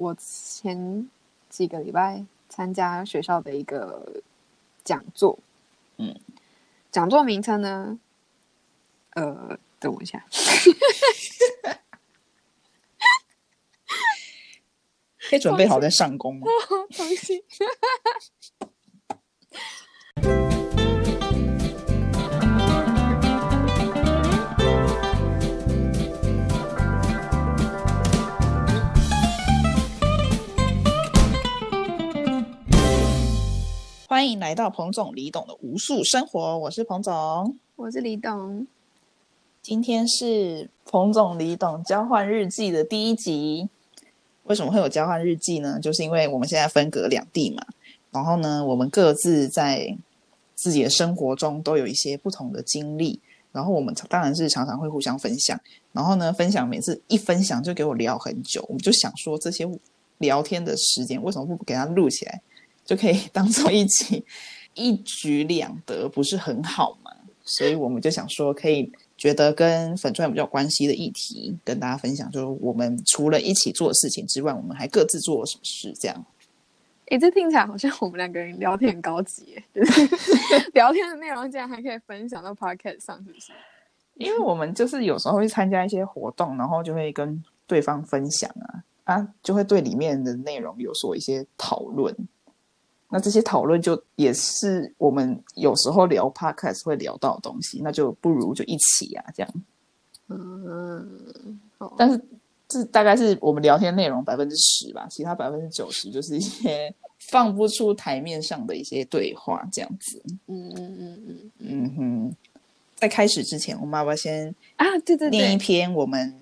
我前几个礼拜参加学校的一个讲座，嗯，讲座名称呢，呃，等我一下，可以准备好再上工吗？重 新。欢迎来到彭总李董的无数生活，我是彭总，我是李董。今天是彭总李董交换日记的第一集。为什么会有交换日记呢？就是因为我们现在分隔两地嘛，然后呢，我们各自在自己的生活中都有一些不同的经历，然后我们当然是常常会互相分享。然后呢，分享每次一分享就给我聊很久，我们就想说这些聊天的时间为什么不给它录起来？就可以 当做一起一举两得，不是很好吗？所以我们就想说，可以觉得跟粉钻比较关系的议题，跟大家分享。就是我们除了一起做的事情之外，我们还各自做了什么事？这样。哎，这听起来好像我们两个人聊天很高级，就是 聊天的内容竟然还可以分享到 podcast 上，是不是？因为我们就是有时候会参加一些活动，然后就会跟对方分享啊啊，就会对里面的内容有所一些讨论。那这些讨论就也是我们有时候聊 podcast 会聊到的东西，那就不如就一起啊，这样。嗯，但是这大概是我们聊天内容百分之十吧，其他百分之九十就是一些 放不出台面上的一些对话，这样子。嗯嗯嗯嗯嗯哼，在开始之前，我们要不要先啊？对对对，念一篇我们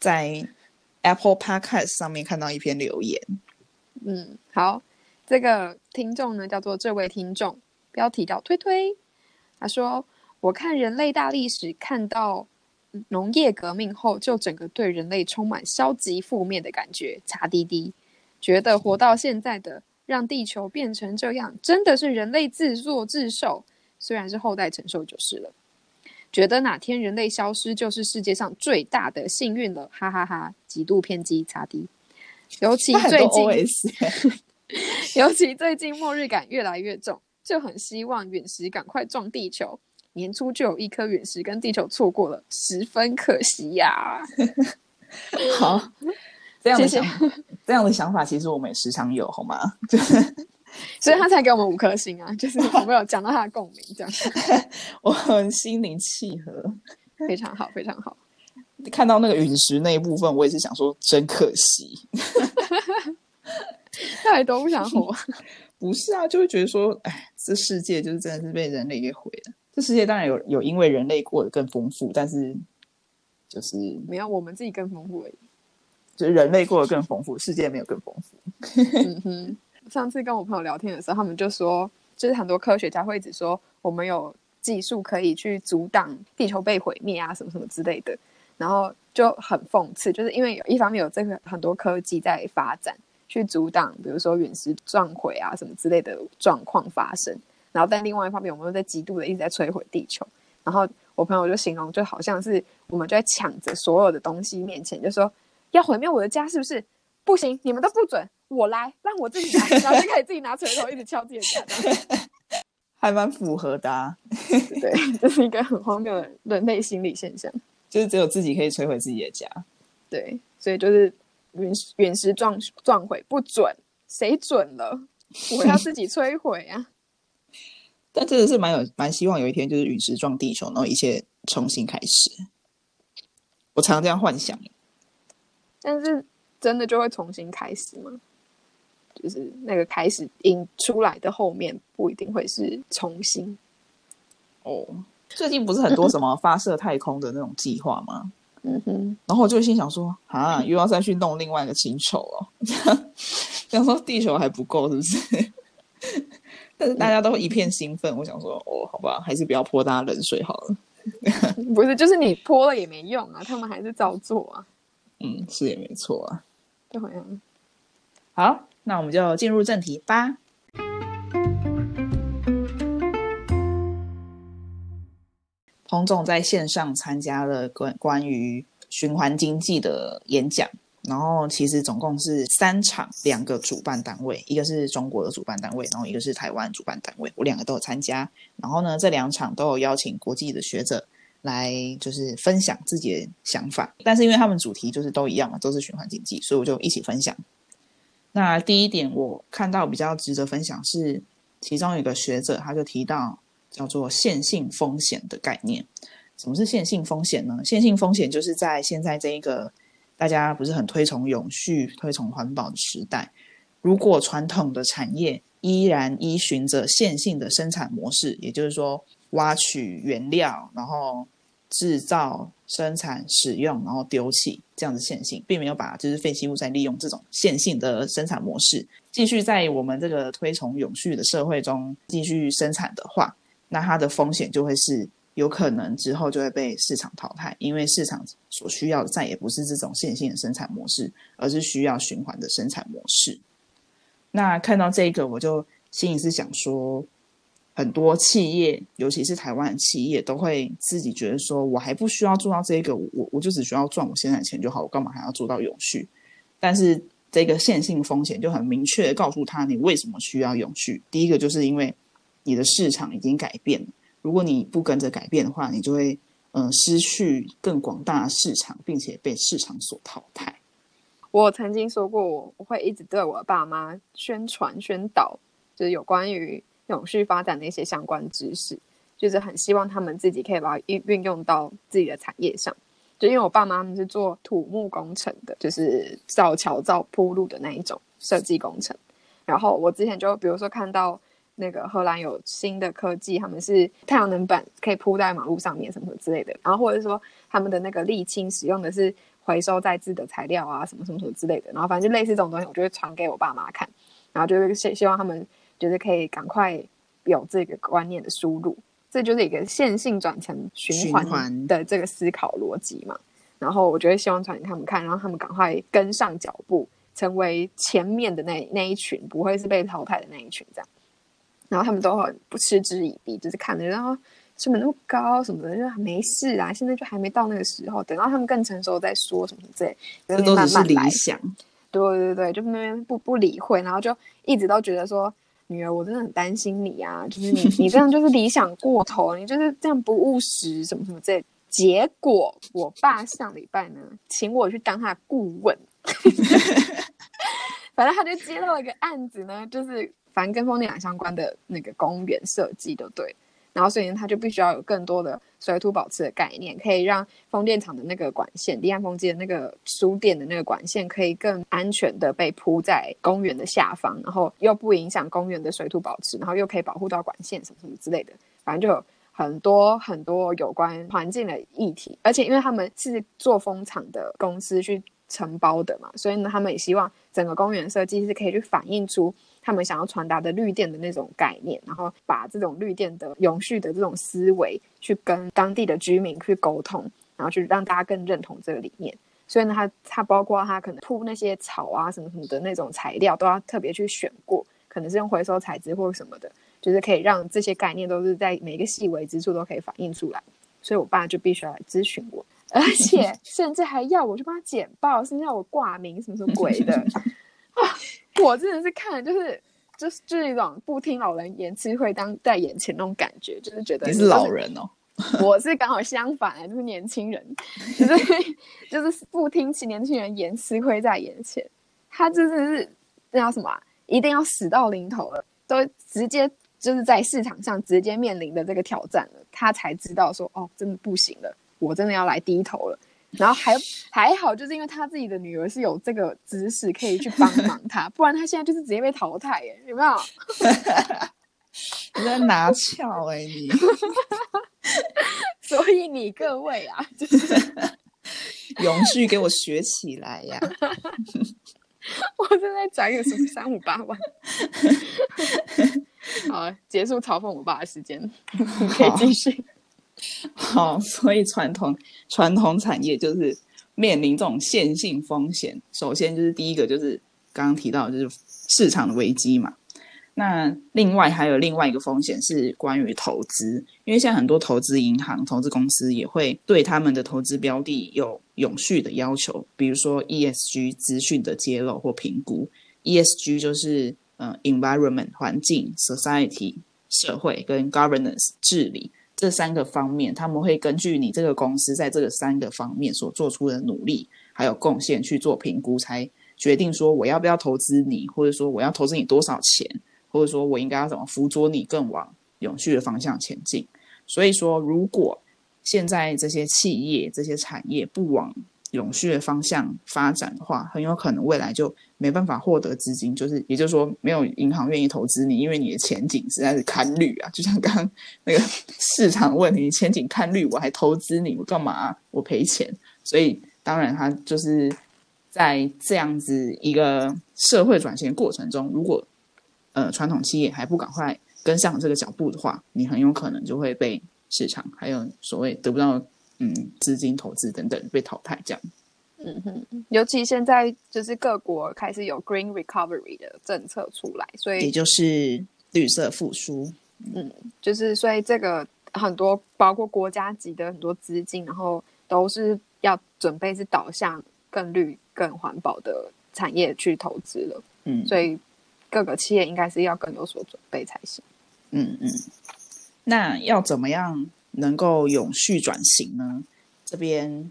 在 Apple Podcast 上面看到一篇留言。嗯，好。这个听众呢，叫做这位听众，标题叫推推。他说：“我看人类大历史，看到农业革命后，就整个对人类充满消极负面的感觉。查滴滴，觉得活到现在的，让地球变成这样，真的是人类自作自受。虽然是后代承受就是了。觉得哪天人类消失，就是世界上最大的幸运了。哈哈哈，极度偏激。查滴，尤其最近。” 尤其最近末日感越来越重，就很希望陨石赶快撞地球。年初就有一颗陨石跟地球错过了，十分可惜呀。好，这样的想这样的想法，其实我们也时常有，好吗？就是，所以他才给我们五颗星啊，就是我们有讲到他的共鸣，这样。我很心灵契合，非常好，非常好。看到那个陨石那一部分，我也是想说，真可惜。太多不想活，不是啊，就会觉得说，哎，这世界就是真的是被人类给毁了。这世界当然有有因为人类过得更丰富，但是就是没有我们自己更丰富而已。就是人类过得更丰富，世界没有更丰富。嗯 哼，上次跟我朋友聊天的时候，他们就说，就是很多科学家会一直说，我们有技术可以去阻挡地球被毁灭啊，什么什么之类的。然后就很讽刺，就是因为有一方面有这个很多科技在发展。去阻挡，比如说陨石撞毁啊什么之类的状况发生，然后但另外一方面，我们又在极度的一直在摧毁地球。然后我朋友就形容，就好像是我们就在抢着所有的东西面前，就说要毁灭我的家，是不是？不行，你们都不准，我来，让我自己来，然后就可以自己拿锤头一直敲自己的家，还蛮符合的。对，这是一个很荒谬的人类心理现象，就是只有自己可以摧毁自己的家。对，所以就是。陨陨石撞撞毁不准，谁准了？我要自己摧毁啊！但真的是蛮有蛮希望有一天就是陨石撞地球，然后一切重新开始。我常常这样幻想。但是真的就会重新开始吗？就是那个开始引出来的后面不一定会是重新。哦，最近不是很多什么发射太空的那种计划吗？嗯哼，然后我就心想说，啊，又要再去弄另外一个星球哦，想说地球还不够是不是？但是大家都一片兴奋，我想说，哦，好吧，还是不要泼大家冷水好了。不是，就是你泼了也没用啊，他们还是照做啊。嗯，是也没错啊。就好像，好，那我们就进入正题吧。彭总在线上参加了关关于循环经济的演讲，然后其实总共是三场，两个主办单位，一个是中国的主办单位，然后一个是台湾主办单位，我两个都有参加。然后呢，这两场都有邀请国际的学者来，就是分享自己的想法。但是因为他们主题就是都一样嘛，都是循环经济，所以我就一起分享。那第一点我看到比较值得分享是，其中有一个学者他就提到叫做线性风险的概念。什么是线性风险呢？线性风险就是在现在这一个。大家不是很推崇永续、推崇环保的时代，如果传统的产业依然依循着线性的生产模式，也就是说挖取原料，然后制造、生产、使用，然后丢弃这样的线性，并没有把就是废弃物再利用这种线性的生产模式继续在我们这个推崇永续的社会中继续生产的话，那它的风险就会是。有可能之后就会被市场淘汰，因为市场所需要的再也不是这种线性的生产模式，而是需要循环的生产模式。那看到这个，我就心里是想说，很多企业，尤其是台湾的企业，都会自己觉得说，我还不需要做到这个，我我就只需要赚我现在的钱就好，我干嘛还要做到永续？但是这个线性风险就很明确的告诉他，你为什么需要永续？第一个就是因为你的市场已经改变了。如果你不跟着改变的话，你就会嗯失去更广大的市场，并且被市场所淘汰。我曾经说过，我我会一直对我爸妈宣传宣导，就是有关于永续发展的一些相关知识，就是很希望他们自己可以把它运运用到自己的产业上。就因为我爸妈他们是做土木工程的，就是造桥造铺路的那一种设计工程。然后我之前就比如说看到。那个荷兰有新的科技，他们是太阳能板可以铺在马路上面什么什么之类的，然后或者说他们的那个沥青使用的是回收再制的材料啊，什么什么什么之类的，然后反正就类似这种东西，我就会传给我爸妈看，然后就是希希望他们就是可以赶快有这个观念的输入，这就是一个线性转成循环的这个思考逻辑嘛，然后我就会希望传给他们看，然后他们赶快跟上脚步，成为前面的那那一群，不会是被淘汰的那一群这样。然后他们都很不嗤之以鼻，就是看着，然后成本那么高什么的，就没事啊。现在就还没到那个时候，等到他们更成熟再说什么之类。这都只是理想。对对对，就那边不不理会，然后就一直都觉得说，女儿，我真的很担心你啊，就是你 你这样就是理想过头，你就是这样不务实什么什么之类。结果我爸上礼拜呢，请我去当他的顾问，反正他就接到了一个案子呢，就是。反正跟风电场相关的那个公园设计都对，然后所以呢，它就必须要有更多的水土保持的概念，可以让风电场的那个管线、离岸风机的那个输电的那个管线，可以更安全的被铺在公园的下方，然后又不影响公园的水土保持，然后又可以保护到管线什么什么之类的。反正就有很多很多有关环境的议题，而且因为他们是做风场的公司去承包的嘛，所以呢，他们也希望整个公园设计是可以去反映出。他们想要传达的绿电的那种概念，然后把这种绿电的永续的这种思维去跟当地的居民去沟通，然后去让大家更认同这个理念。所以呢，它它包括它可能铺那些草啊什么什么的那种材料都要特别去选过，可能是用回收材质或者什么的，就是可以让这些概念都是在每一个细微之处都可以反映出来。所以我爸就必须要来咨询我，而且甚至还要我去帮他剪报，甚至要我挂名什么什么鬼的 啊。我真的是看，就是就是就是一种不听老人言，吃亏当在眼前那种感觉，就是觉得你是老人哦，我是刚好相反，就是年轻人，就是就是不听其年轻人言，吃亏在眼前。他就是是那叫什么，一定要死到临头了，都直接就是在市场上直接面临的这个挑战了，他才知道说哦，真的不行了，我真的要来低头了。然后还还好，就是因为他自己的女儿是有这个知识可以去帮忙他，不然他现在就是直接被淘汰耶，有没有？你在拿翘哎你，所以你各位啊，就是永续给我学起来呀！我正在转个什么三五八万，好，结束嘲讽我爸的时间，可以继续。好，所以传统传统产业就是面临这种线性风险。首先就是第一个就是刚刚提到就是市场的危机嘛。那另外还有另外一个风险是关于投资，因为现在很多投资银行、投资公司也会对他们的投资标的有永续的要求，比如说 ESG 资讯的揭露或评估。ESG 就是呃 environment 环境、society 社会跟 governance 治理这三个方面，他们会根据你这个公司在这个三个方面所做出的努力还有贡献去做评估，才决定说我要不要投资你，或者说我要投资你多少钱。或者说我应该要怎么辅佐你更往永续的方向前进？所以说，如果现在这些企业、这些产业不往永续的方向发展的话，很有可能未来就没办法获得资金，就是也就是说，没有银行愿意投资你，因为你的前景实在是看绿啊。就像刚刚那个 市场问题，前景看绿，我还投资你，我干嘛？我赔钱。所以当然，它就是在这样子一个社会转型过程中，如果呃，传统企业还不赶快跟上这个脚步的话，你很有可能就会被市场还有所谓得不到嗯资金投资等等被淘汰这样。嗯哼，尤其现在就是各国开始有 green recovery 的政策出来，所以也就是绿色复苏。嗯，就是所以这个很多包括国家级的很多资金，然后都是要准备是导向更绿、更环保的产业去投资了。嗯，所以。各个企业应该是要更有所准备才行。嗯嗯，那要怎么样能够永续转型呢？这边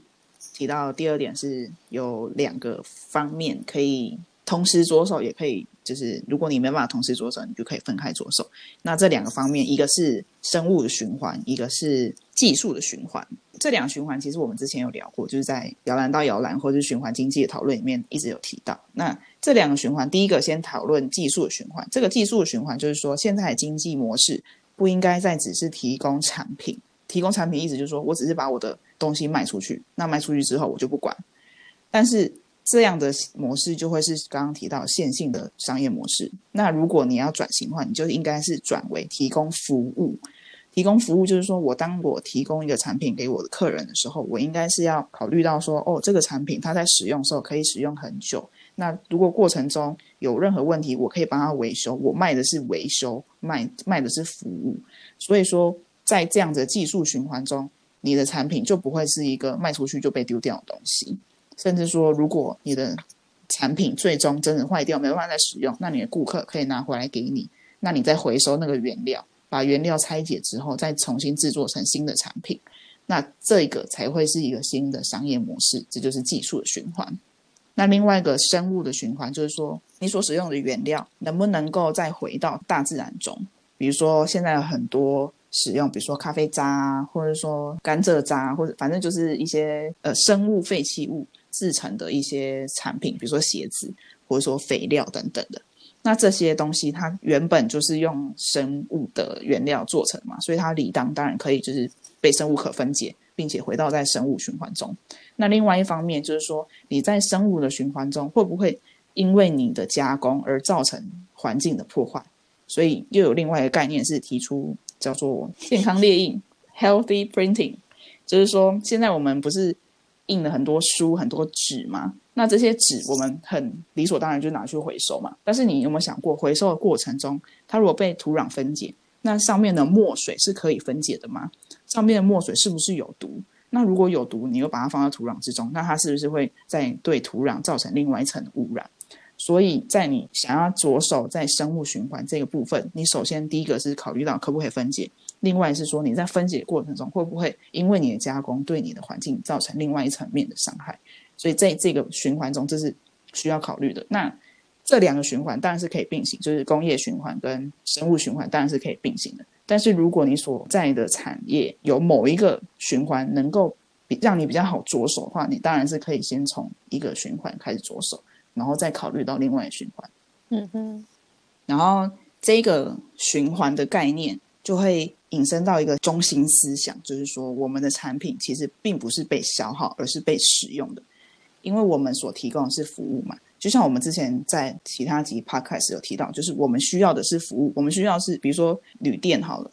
提到第二点是有两个方面可以同时着手，也可以就是如果你没办法同时着手，你就可以分开着手。那这两个方面，一个是生物的循环，一个是技术的循环。这两个循环其实我们之前有聊过，就是在摇篮到摇篮或者是循环经济的讨论里面一直有提到。那这两个循环，第一个先讨论技术的循环。这个技术的循环就是说，现在的经济模式不应该再只是提供产品，提供产品意思就是说我只是把我的东西卖出去，那卖出去之后我就不管。但是这样的模式就会是刚刚提到线性的商业模式。那如果你要转型的话，你就应该是转为提供服务。提供服务就是说我当我提供一个产品给我的客人的时候，我应该是要考虑到说，哦，这个产品它在使用的时候可以使用很久。那如果过程中有任何问题，我可以帮他维修。我卖的是维修，卖卖的是服务。所以说，在这样的技术循环中，你的产品就不会是一个卖出去就被丢掉的东西。甚至说，如果你的产品最终真的坏掉，没办法再使用，那你的顾客可以拿回来给你，那你再回收那个原料，把原料拆解之后，再重新制作成新的产品。那这个才会是一个新的商业模式，这就是技术的循环。那另外一个生物的循环，就是说你所使用的原料能不能够再回到大自然中？比如说现在有很多使用，比如说咖啡渣啊，或者说甘蔗渣，或者反正就是一些呃生物废弃物制成的一些产品，比如说鞋子，或者说肥料等等的。那这些东西它原本就是用生物的原料做成嘛，所以它理当当然可以就是被生物可分解。并且回到在生物循环中，那另外一方面就是说，你在生物的循环中会不会因为你的加工而造成环境的破坏？所以又有另外一个概念是提出叫做健康列印 （healthy printing），就是说现在我们不是印了很多书、很多纸吗？那这些纸我们很理所当然就拿去回收嘛。但是你有没有想过，回收的过程中，它如果被土壤分解，那上面的墨水是可以分解的吗？上面的墨水是不是有毒？那如果有毒，你又把它放到土壤之中，那它是不是会在对土壤造成另外一层污染？所以在你想要着手在生物循环这个部分，你首先第一个是考虑到可不可以分解，另外是说你在分解过程中会不会因为你的加工对你的环境造成另外一层面的伤害？所以在这个循环中，这是需要考虑的。那这两个循环当然是可以并行，就是工业循环跟生物循环当然是可以并行的。但是如果你所在的产业有某一个循环能够比让你比较好着手的话，你当然是可以先从一个循环开始着手，然后再考虑到另外循环。嗯哼。然后这个循环的概念就会引申到一个中心思想，就是说我们的产品其实并不是被消耗，而是被使用的，因为我们所提供的是服务嘛。就像我们之前在其他集 podcast 有提到，就是我们需要的是服务，我们需要是比如说旅店好了，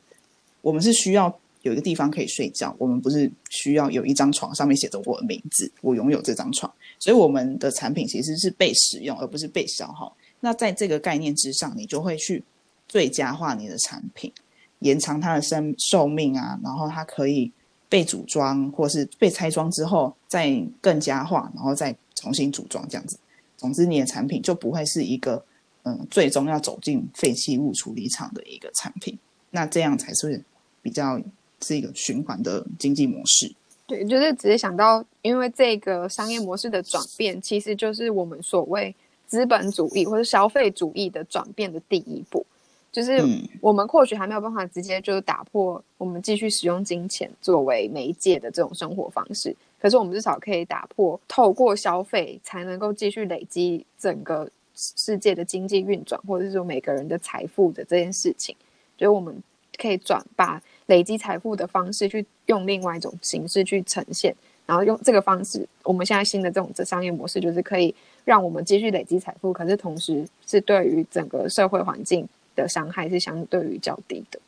我们是需要有一个地方可以睡觉，我们不是需要有一张床上面写着我的名字，我拥有这张床，所以我们的产品其实是被使用而不是被消耗。那在这个概念之上，你就会去最佳化你的产品，延长它的生寿命啊，然后它可以被组装或是被拆装之后再更加化，然后再重新组装这样子。总之，你的产品就不会是一个嗯，最终要走进废弃物处理厂的一个产品。那这样才是比较是一个循环的经济模式。对，就是直接想到，因为这个商业模式的转变，其实就是我们所谓资本主义或者消费主义的转变的第一步。就是我们或许还没有办法直接就是打破我们继续使用金钱作为媒介的这种生活方式，可是我们至少可以打破透过消费才能够继续累积整个世界的经济运转，或者是说每个人的财富的这件事情。所以我们可以转把累积财富的方式去用另外一种形式去呈现，然后用这个方式，我们现在新的这种商业模式就是可以让我们继续累积财富，可是同时是对于整个社会环境的伤害是相对于较低的。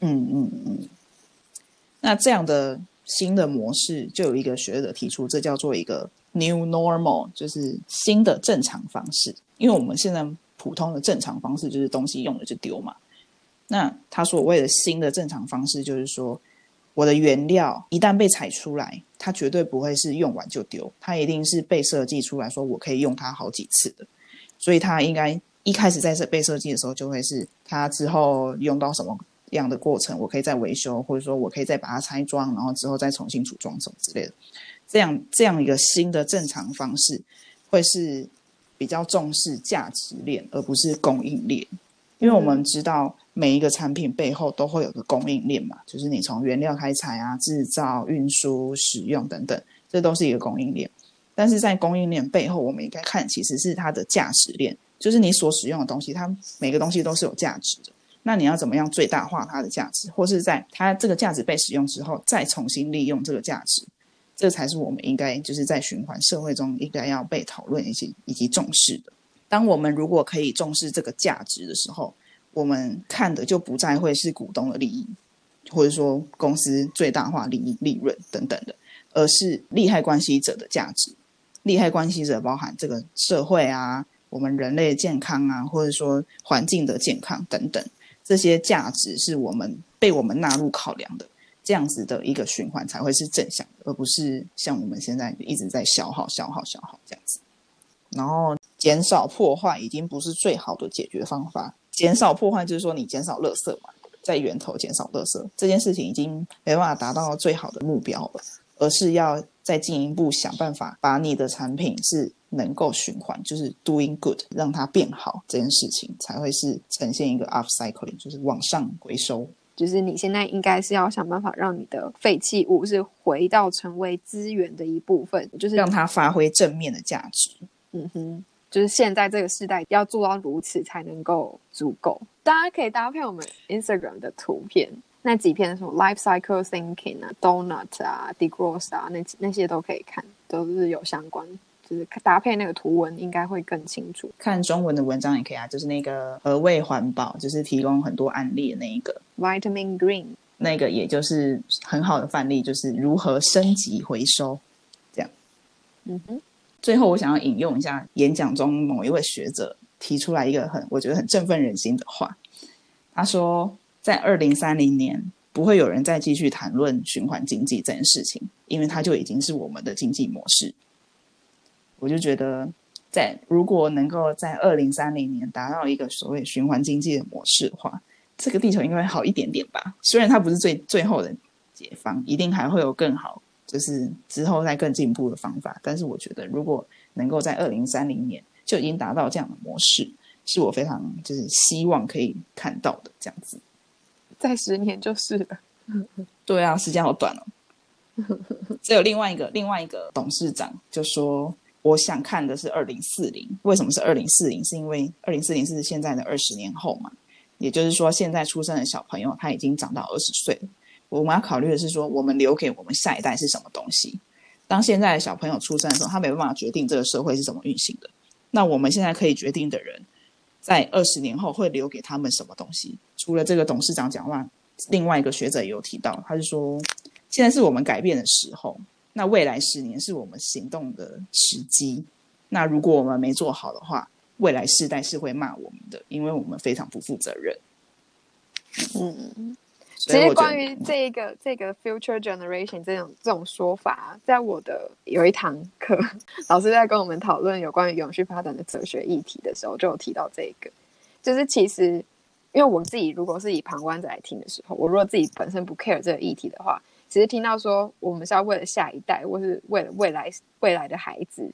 嗯嗯嗯。那这样的新的模式，就有一个学者提出，这叫做一个 new normal，就是新的正常方式。因为我们现在普通的正常方式就是东西用了就丢嘛。那他所谓的新的正常方式，就是说，我的原料一旦被采出来，它绝对不会是用完就丢，它一定是被设计出来说我可以用它好几次的，所以它应该一开始在设被设计的时候，就会是它之后用到什么样的过程，我可以再维修，或者说我可以再把它拆装，然后之后再重新组装什么之类的，这样这样一个新的正常方式，会是比较重视价值链，而不是供应链。因为我们知道每一个产品背后都会有个供应链嘛，就是你从原料开采啊、制造、运输、使用等等，这都是一个供应链。但是在供应链背后，我们应该看其实是它的价值链，就是你所使用的东西，它每个东西都是有价值的。那你要怎么样最大化它的价值，或是在它这个价值被使用之后，再重新利用这个价值，这才是我们应该就是在循环社会中应该要被讨论以及以及重视的。当我们如果可以重视这个价值的时候，我们看的就不再会是股东的利益，或者说公司最大化利益、利润等等的，而是利害关系者的价值。利害关系者包含这个社会啊，我们人类健康啊，或者说环境的健康等等，这些价值是我们被我们纳入考量的，这样子的一个循环才会是正向的，而不是像我们现在一直在消耗、消耗、消耗这样子。然后。减少破坏已经不是最好的解决方法。减少破坏就是说你减少垃圾嘛，在源头减少垃圾这件事情已经没办法达到最好的目标了，而是要再进一步想办法把你的产品是能够循环，就是 doing good，让它变好这件事情才会是呈现一个 upcycling，就是往上回收。就是你现在应该是要想办法让你的废弃物是回到成为资源的一部分，就是让它发挥正面的价值。嗯哼。就是现在这个时代要做到如此才能够足够。大家可以搭配我们 Instagram 的图片，那几篇什么 Life Cycle Thinking 啊、Donut 啊、Degrowth 啊，那那些都可以看，都是有相关。就是搭配那个图文，应该会更清楚。看中文的文章也可以啊，就是那个何谓环保，就是提供很多案例的那一个 Vitamin Green，那个也就是很好的范例，就是如何升级回收，这样。嗯哼。最后，我想要引用一下演讲中某一位学者提出来一个很我觉得很振奋人心的话。他说，在二零三零年，不会有人再继续谈论循环经济这件事情，因为它就已经是我们的经济模式。我就觉得，在如果能够在二零三零年达到一个所谓循环经济的模式的话，这个地球应该会好一点点吧。虽然它不是最最后的解放，一定还会有更好。就是之后再更进步的方法，但是我觉得如果能够在二零三零年就已经达到这样的模式，是我非常就是希望可以看到的这样子。在十年就是了。对啊，时间好短哦。只有另外一个另外一个董事长就说，我想看的是二零四零。为什么是二零四零？是因为二零四零是现在的二十年后嘛，也就是说现在出生的小朋友他已经长到二十岁了。我们要考虑的是说，我们留给我们下一代是什么东西？当现在的小朋友出生的时候，他没办法决定这个社会是怎么运行的。那我们现在可以决定的人，在二十年后会留给他们什么东西？除了这个董事长讲话，另外一个学者也有提到，他是说，现在是我们改变的时候，那未来十年是我们行动的时机。那如果我们没做好的话，未来世代是会骂我们的，因为我们非常不负责任。嗯，其实关于这个这个 future generation 这种这种说法，在我的有一堂课，老师在跟我们讨论有关于永续发展的哲学议题的时候，就有提到这个，就是其实因为我自己如果是以旁观者来听的时候，我如果自己本身不 care 这个议题的话，其实听到说我们是要为了下一代，或是为了未来未来的孩子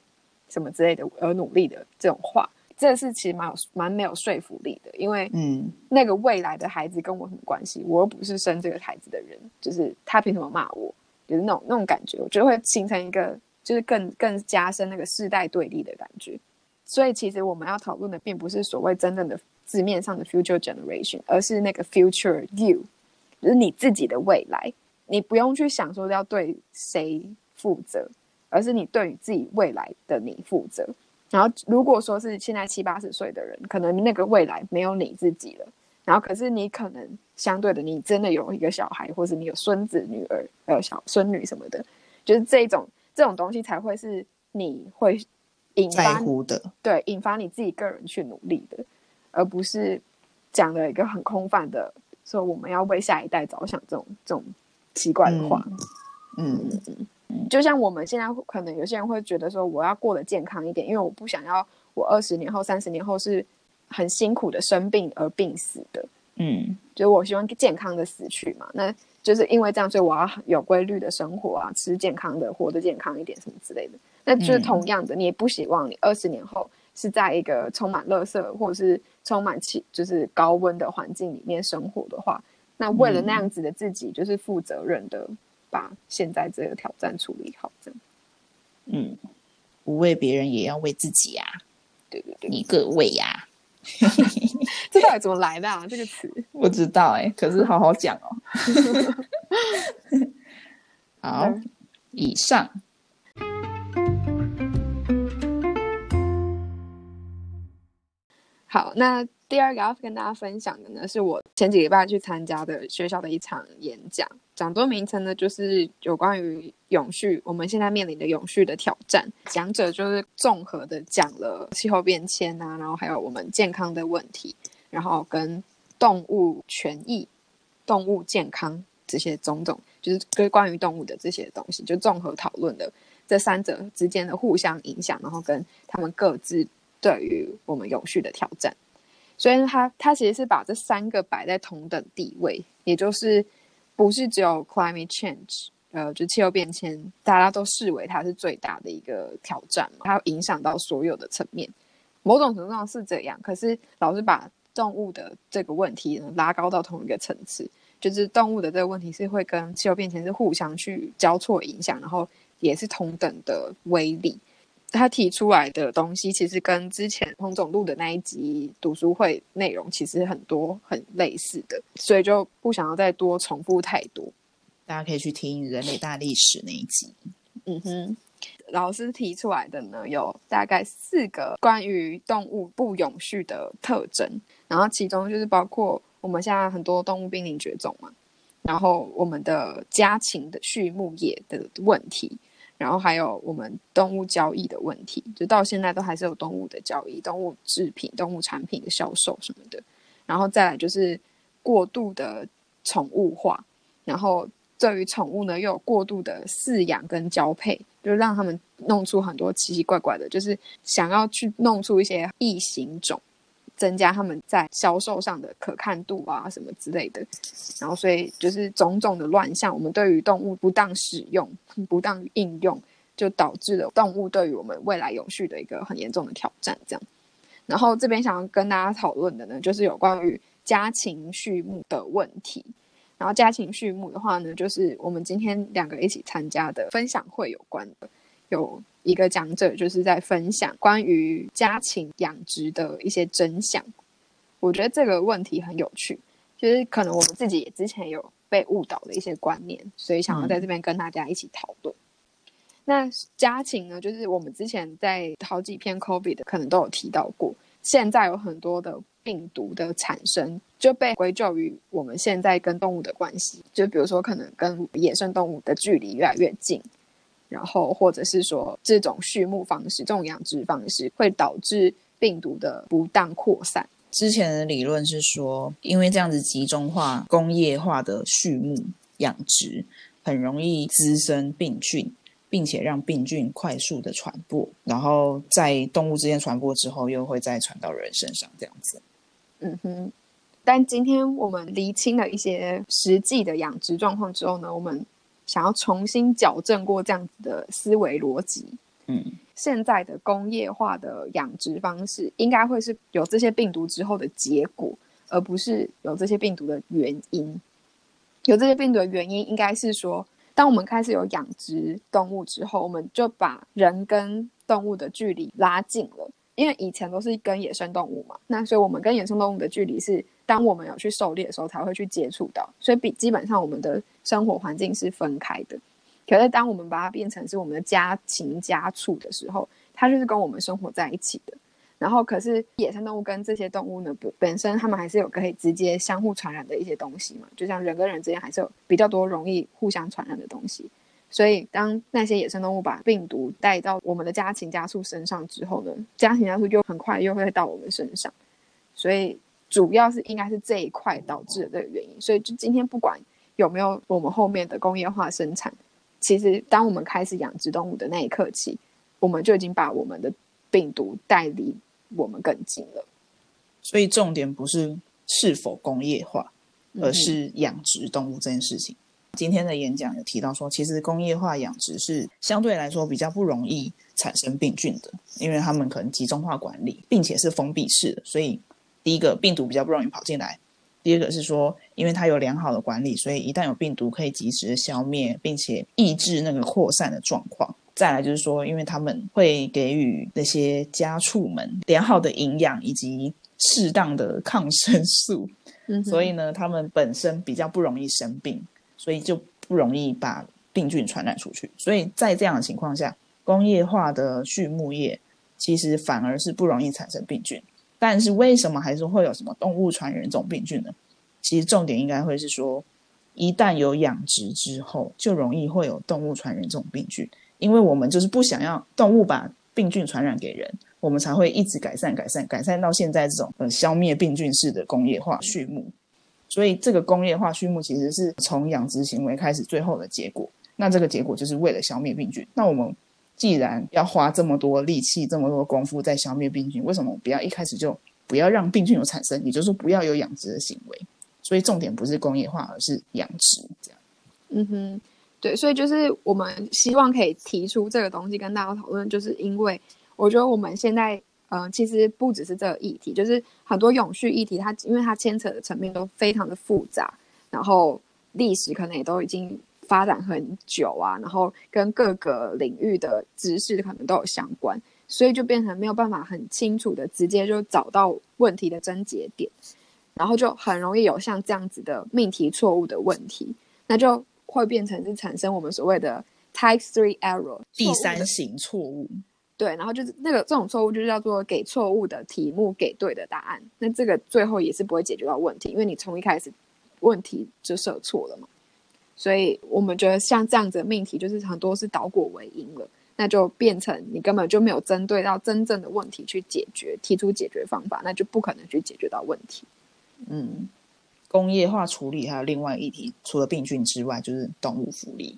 什么之类的而努力的这种话，这是其实蛮有蛮没有说服力的，因为嗯那个未来的孩子跟我有什么关系？我又不是生这个孩子的人，就是他凭什么骂我？就是那种那种感觉，我觉得会形成一个就是更更加深那个世代对立的感觉。所以其实我们要讨论的并不是所谓真正的字面上的 future generation，而是那个 future you，就是你自己的未来。你不用去想说要对谁负责，而是你对你自己未来的你负责。然后如果说是现在七八十岁的人，可能那个未来没有你自己了。然后可是你可能相对的，你真的有一个小孩，或是你有孙子、女儿、呃小孙女什么的，就是这种这种东西才会是你会引在发乎的，对引发你自己个人去努力的，而不是讲了一个很空泛的说我们要为下一代着想这种这种奇怪的话。嗯就像我们现在可能有些人会觉得说，我要过得健康一点，因为我不想要我二十年后、三十年后是很辛苦的生病而病死的，嗯就是我希望健康的死去嘛。那就是因为这样，所以我要有规律的生活啊，吃健康的，活得健康一点什么之类的。那就是同样的，你也不希望你二十年后是在一个充满垃圾或者是充满气就是高温的环境里面生活的话，那为了那样子的自己，就是负责任的把现在这个挑战处理好，这样。嗯，不为别人也要为自己呀、对对对，你各位呀、这到底怎么来的啊？这个词？不知道哎、可是好好讲哦。好嗯，以上好，那第二个要跟大家分享的呢，是我前几个礼拜去参加的学校的一场演讲，讲座名称呢就是有关于永续，我们现在面临的永续的挑战。讲者就是综合的讲了气候变迁啊，然后还有我们健康的问题，然后跟动物权益、动物健康这些种种，就是跟关于动物的这些东西，就综合讨论的这三者之间的互相影响，然后跟他们各自对于我们永续的挑战。所以呢他他其实是把这三个摆在同等地位，也就是不是只有 climate change，呃，就气候变迁，大家都视为它是最大的一个挑战，它影响到所有的层面。某种程度上是这样，可是老是把动物的这个问题呢拉高到同一个层次，就是动物的这个问题是会跟气候变迁是互相去交错影响，然后也是同等的威力。他提出来的东西，其实跟之前彭总录的那一集读书会内容其实很多很类似的，所以就不想要再多重复太多。大家可以去听人类大历史那一集。嗯哼，老师提出来的呢，有大概四个关于动物不永续的特征，然后其中就是包括我们现在很多动物濒临绝种嘛，然后我们的家禽的畜牧业的问题，然后还有我们动物交易的问题，就到现在都还是有动物的交易、动物制品、动物产品的销售什么的，然后再来就是过度的宠物化，然后对于宠物呢又有过度的饲养跟交配，就让他们弄出很多奇奇怪怪的，就是想要去弄出一些异形种，增加他们在销售上的可看度啊什么之类的。然后所以就是种种的乱象，我们对于动物不当使用、不当应用，就导致了动物对于我们未来永续的一个很严重的挑战。这样，然后这边想要跟大家讨论的呢，就是有关于家禽畜牧的问题。然后家禽畜牧的话呢，就是我们今天两个一起参加的分享会有关的，有一个讲者就是在分享关于家禽养殖的一些真相。我觉得这个问题很有趣，就是可能我们自己也之前有被误导的一些观念，所以想要在这边跟大家一起讨论。那家禽呢，就是我们之前在好几篇 COVID 的可能都有提到过，现在有很多的病毒的产生就被归咎于我们现在跟动物的关系，就比如说可能跟野生动物的距离越来越近，然后或者是说这种畜牧方式、这种养殖方式会导致病毒的不当扩散，之前的理论是说，因为这样子集中化、工业化的畜牧养殖，很容易滋生病菌，并且让病菌快速的传播，然后在动物之间传播之后，又会再传到人身上，这样子。嗯哼。但今天我们厘清了一些实际的养殖状况之后呢，我们想要重新矫正过这样子的思维逻辑。嗯，现在的工业化的养殖方式，应该会是有这些病毒之后的结果，而不是有这些病毒的原因。有这些病毒的原因，应该是说，当我们开始有养殖动物之后，我们就把人跟动物的距离拉近了。因为以前都是跟野生动物嘛，那所以我们跟野生动物的距离是，当我们有去狩猎的时候才会去接触到，所以比基本上我们的生活环境是分开的。可是当我们把它变成是我们的家禽家畜的时候，它就是跟我们生活在一起的。然后，可是野生动物跟这些动物呢，本本身它们还是有可以直接相互传染的一些东西嘛，就像人跟人之间还是有比较多容易互相传染的东西。所以，当那些野生动物把病毒带到我们的家禽家畜身上之后呢，家禽家畜就很快又会到我们身上。所以，主要是应该是这一块导致的这个原因。所以，就今天不管有没有我们后面的工业化生产，其实当我们开始养殖动物的那一刻起，我们就已经把我们的病毒带离我们更近了。所以，重点不是是否工业化，而是养殖动物这件事情。今天的演讲有提到说，其实工业化养殖是相对来说比较不容易产生病菌的，因为他们可能集中化管理，并且是封闭式的，所以第一个病毒比较不容易跑进来。第二个是说，因为它有良好的管理，所以一旦有病毒可以及时的消灭，并且抑制那个扩散的状况。再来就是说，因为他们会给予那些家畜们良好的营养以及适当的抗生素，所以呢，他们本身比较不容易生病。所以就不容易把病菌传染出去。所以在这样的情况下，工业化的畜牧业其实反而是不容易产生病菌。但是为什么还是会有什么动物传人种病菌呢？其实重点应该会是说，一旦有养殖之后，就容易会有动物传人种病菌。因为我们就是不想要动物把病菌传染给人，我们才会一直改善、改善、改善到现在这种呃消灭病菌式的工业化畜牧。所以，这个工业化畜牧其实是从养殖行为开始，最后的结果。那这个结果就是为了消灭病菌。那我们既然要花这么多力气、这么多功夫在消灭病菌，为什么不要一开始就不要让病菌有产生？也就是说，不要有养殖的行为。所以，重点不是工业化，而是养殖。这样。嗯哼，对。所以，就是我们希望可以提出这个东西跟大家讨论，就是因为我觉得我们现在。嗯，其实不只是这个议题，就是很多永续议题，它因为它牵扯的层面都非常的复杂，然后历史可能也都已经发展很久啊，然后跟各个领域的知识可能都有相关，所以就变成没有办法很清楚的直接就找到问题的症结点，然后就很容易有像这样子的命题错误的问题，那就会变成是产生我们所谓的 Type Three Error 第三型错误。对，然后就是那个这种错误，就是叫做给错误的题目给对的答案。那这个最后也是不会解决到问题，因为你从一开始问题就设错了嘛。所以我们觉得像这样子的命题，就是很多是倒果为因了，那就变成你根本就没有针对到真正的问题去解决，提出解决方法，那就不可能去解决到问题。嗯，工业化处理还有另外一题，除了病菌之外，就是动物福利。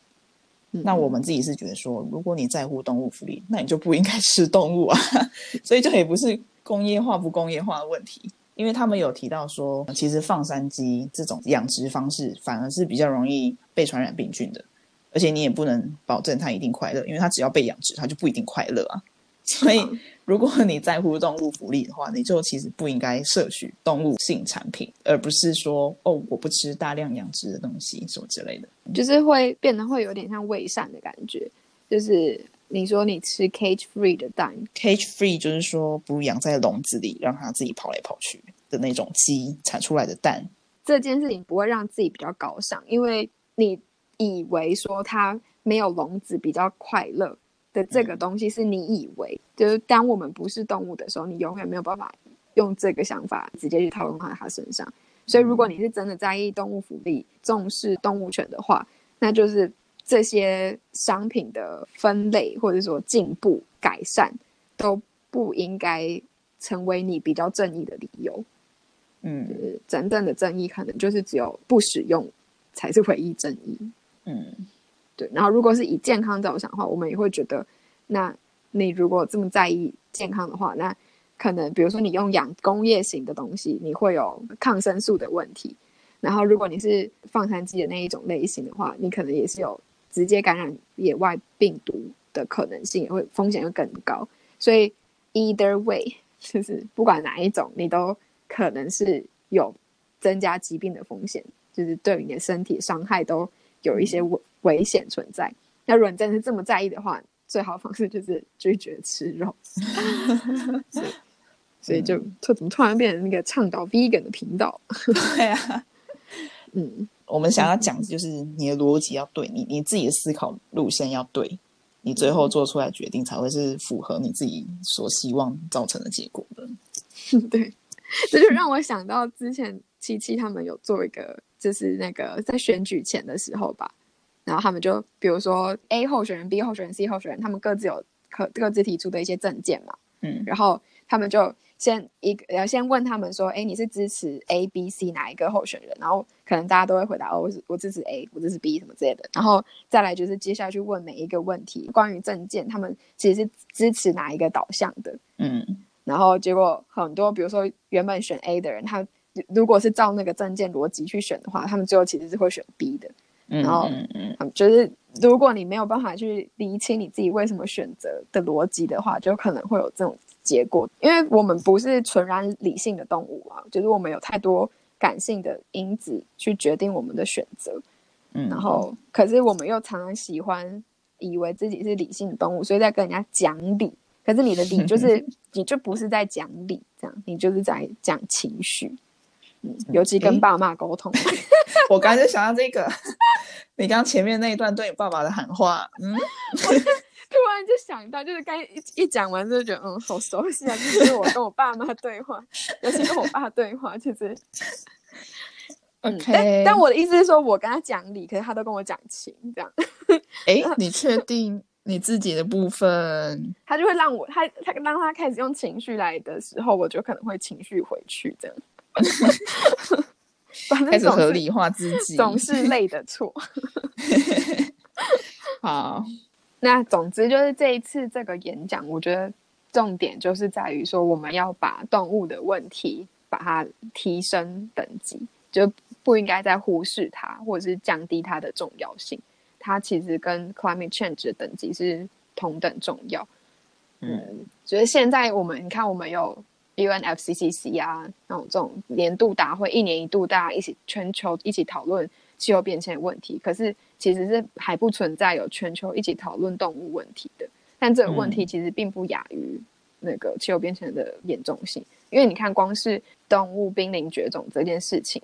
那我们自己是觉得说，如果你在乎动物福利，那你就不应该吃动物啊。所以这也不是工业化不工业化的问题，因为他们有提到说，其实放山鸡这种养殖方式反而是比较容易被传染病菌的，而且你也不能保证它一定快乐，因为它只要被养殖，它就不一定快乐啊。所以。如果你在乎动物福利的话，你就其实不应该摄取动物性产品，而不是说哦，我不吃大量养殖的东西什么之类的，就是会变得会有点像伪善的感觉。就是你说你吃 cage free 的蛋，cage free 就是说不养在笼子里，让它自己跑来跑去的那种鸡产出来的蛋。这件事情不会让自己比较高尚，因为你以为说它没有笼子比较快乐。的这个东西是你以为，就是当我们不是动物的时候，你永远没有办法用这个想法直接去套用在它身上。所以，如果你是真的在意动物福利、重视动物权的话，那就是这些商品的分类或者说进步改善都不应该成为你比较正义的理由。嗯就是真正的正义可能就是只有不使用才是唯一正义。嗯对，然后如果是以健康着想的话，我们也会觉得，那你如果这么在意健康的话，那可能比如说你用养工业型的东西，你会有抗生素的问题。然后如果你是放山鸡的那一种类型的话，你可能也是有直接感染野外病毒的可能性，也会风险会更高。所以 either way，就是不管哪一种，你都可能是有增加疾病的风险，就是对你的身体伤害都有一些危危险存在。那如果你真的是这么在意的话，最好的方式就是拒绝吃肉。所以所以就突怎么突然变成那个倡导 vegan 的频道？对啊，嗯，我们想要讲的就是你的逻辑要对，你你自己的思考路线要对，你最后做出来决定才会是符合你自己所希望造成的结果的。对，这就让我想到之前七七他们有做一个，就是那个在选举前的时候吧，然后他们就比如说 A 候选人、B 候选人、C 候选人，他们各自有可各自提出的一些证件嘛，嗯然后他们就先一个要先问他们说，哎，你是支持 A、B、C 哪一个候选人？然后可能大家都会回答，哦，我是我支持 A，我支持 B 什么之类的。然后再来就是接下去问每一个问题，关于证件，他们其实是支持哪一个导向的。嗯然后结果很多，比如说原本选 A 的人，他如果是照那个证件逻辑去选的话，他们最后其实是会选 B 的。嗯然后嗯嗯嗯，就是如果你没有办法去理清你自己为什么选择的逻辑的话，就可能会有这种结果。因为我们不是纯然理性的动物啊，就是我们有太多感性的因子去决定我们的选择。嗯，然后，可是我们又常常喜欢以为自己是理性的动物，所以在跟人家讲理。可是你的理 就是，你就不是在讲理，这样你就是在讲情绪。嗯，尤其跟爸妈沟通，我刚才就想到这个，你刚刚前面那一段对你爸爸的喊话，嗯，突然就想到，就是刚一一讲完就觉得，嗯，好熟悉啊，就是我跟我爸妈对话，尤其跟我爸对话，其实，嗯 OK 但但我的意思是说，我跟他讲理，可是他都跟我讲情，这样，哎，你确定你自己的部分？他就会让我，他他当他开始用情绪来的时候，我就可能会情绪回去，这样，开始合理化自己，总是累的错。好，那总之就是这一次这个演讲，我觉得重点就是在于说，我们要把动物的问题把它提升等级，就不应该再忽视它，或者是降低它的重要性。它其实跟 climate change 的等级是同等重要。嗯就是现在我们你看，我们有 UNFCCC 啊，那种这种年度大会，一年一度大家一起全球一起讨论气候变迁的问题，可是其实是还不存在有全球一起讨论动物问题的。但这个问题其实并不亚于那个气候变迁的严重性，因为你看，光是动物濒临绝种这件事情，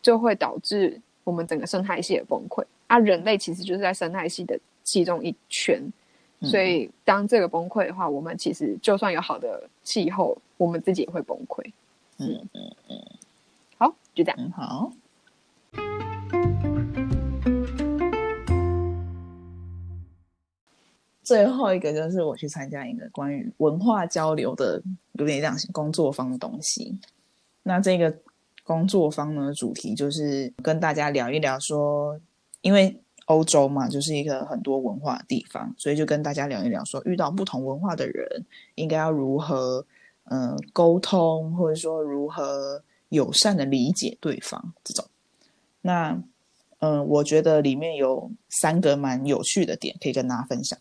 就会导致我们整个生态系的崩溃。啊，人类其实就是在生态系的其中一圈，所以当这个崩溃的话，我们其实就算有好的气候，我们自己也会崩溃。嗯嗯嗯好，就这样。嗯，好。最后一个就是我去参加一个关于文化交流的有点像工作坊的东西。那这个工作坊呢，主题就是跟大家聊一聊说，因为欧洲嘛，就是一个很多文化的地方，所以就跟大家聊一聊说，遇到不同文化的人应该要如何呃沟通，或者说如何友善的理解对方这种。那嗯、我觉得里面有三个蛮有趣的点可以跟大家分享。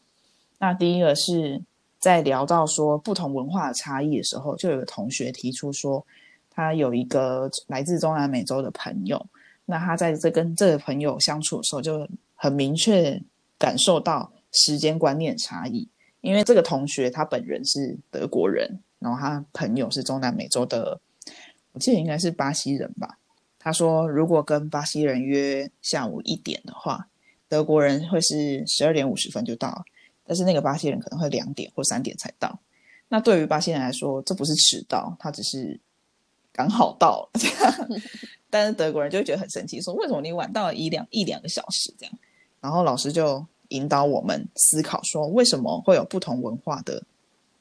那第一个是在聊到说不同文化的差异的时候，就有个同学提出说，他有一个来自中南美洲的朋友，那他在这跟这个朋友相处的时候，就很明确感受到时间观念差异。因为这个同学他本人是德国人，然后他朋友是中南美洲的，我记得应该是巴西人吧。他说，如果跟巴西人约下午一点的话，德国人会是十二点五十分就到了，但是那个巴西人可能会两点或三点才到。那对于巴西人来说，这不是迟到，他只是刚好到了。但是德国人就会觉得很神奇，说为什么你晚到了一两一两个小时这样？然后老师就引导我们思考说，为什么会有不同文化的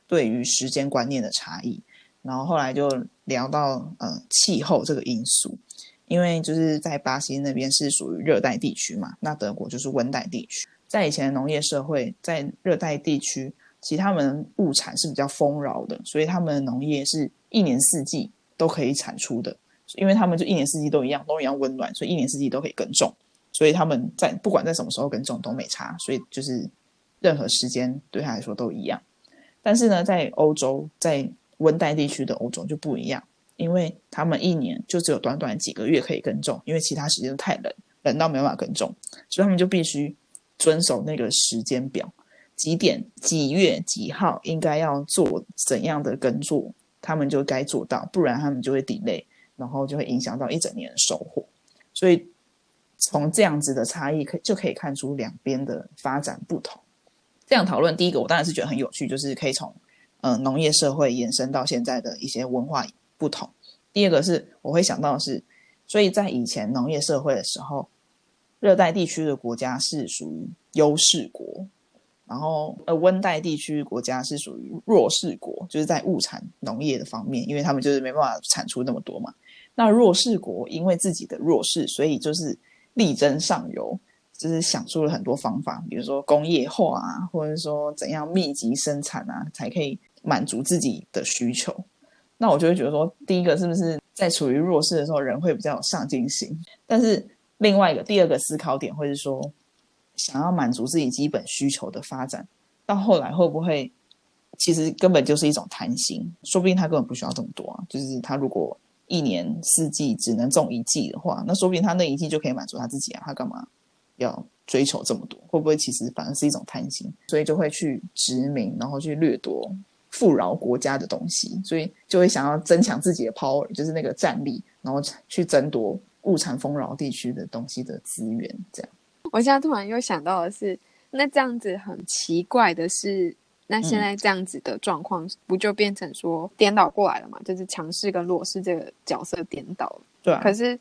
对于时间观念的差异？然后后来就聊到呃气候这个因素，因为就是在巴西那边是属于热带地区嘛，那德国就是温带地区。在以前的农业社会，在热带地区，其实他们物产是比较丰饶的，所以他们的农业是一年四季都可以产出的，因为他们就一年四季都一样，都一样温暖，所以一年四季都可以耕种，所以他们在不管在什么时候耕种都没差，所以就是任何时间对他来说都一样。但是呢，在欧洲，在温带地区的欧洲就不一样，因为他们一年就只有短短几个月可以耕种，因为其他时间太冷，冷到没办法耕种，所以他们就必须遵守那个时间表，几点几月几号应该要做怎样的耕作，他们就该做到，不然他们就会 delay，然后就会影响到一整年的收获。所以从这样子的差异，可就可以看出两边的发展不同。这样讨论，第一个我当然是觉得很有趣，就是可以从嗯农业社会延伸到现在的一些文化不同。第二个是我会想到的是，所以在以前农业社会的时候，热带地区的国家是属于优势国，然后呃温带地区国家是属于弱势国，就是在物产农业的方面，因为他们就是没办法产出那么多嘛。那弱势国因为自己的弱势，所以就是力争上游。就是想出了很多方法，比如说工业化啊，或者说怎样密集生产啊，才可以满足自己的需求。那我就会觉得说，第一个是不是在处于弱势的时候，人会比较有上进心？但是另外一个第二个思考点，会是说，想要满足自己基本需求的发展，到后来会不会其实根本就是一种贪心？说不定他根本不需要这么多啊。就是他如果一年四季只能种一季的话，那说不定他那一季就可以满足他自己啊。他干嘛？要追求这么多，会不会其实反而是一种贪心？所以就会去殖民，然后去掠夺富饶国家的东西，所以就会想要增强自己的 power，就是那个战力，然后去争夺物产丰饶地区的东西的资源。这样，我现在突然又想到的是，那这样子很奇怪的是，那现在这样子的状况不就变成说颠倒过来了嘛？就是强势跟弱势这个角色颠倒了。对，可是。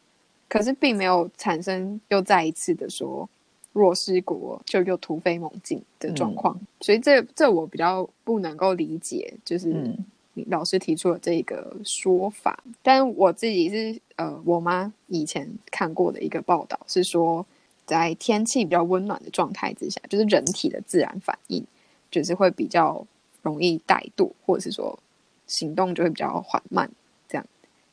可是并没有产生又再一次的说弱势国就又突飞猛进的状况，所以这这我比较不能够理解，就是老师提出了这个说法。但我自己是呃，我妈以前看过的一个报道是说，在天气比较温暖的状态之下，就是人体的自然反应就是会比较容易怠惰，或者是说行动就会比较缓慢这样。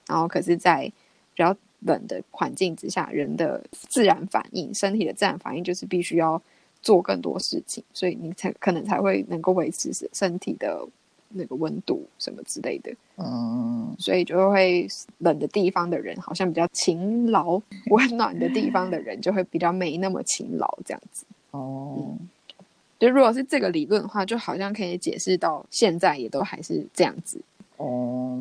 然后可是，在比较冷的环境之下，人的自然反应，身体的自然反应就是必须要做更多事情，所以你才可能才会能够维持身体的那个温度什么之类的。嗯，所以就会冷的地方的人好像比较勤劳，温暖的地方的人就会比较没那么勤劳，这样子。哦，就如果是这个理论的话，就好像可以解释到现在也都还是这样子。哦。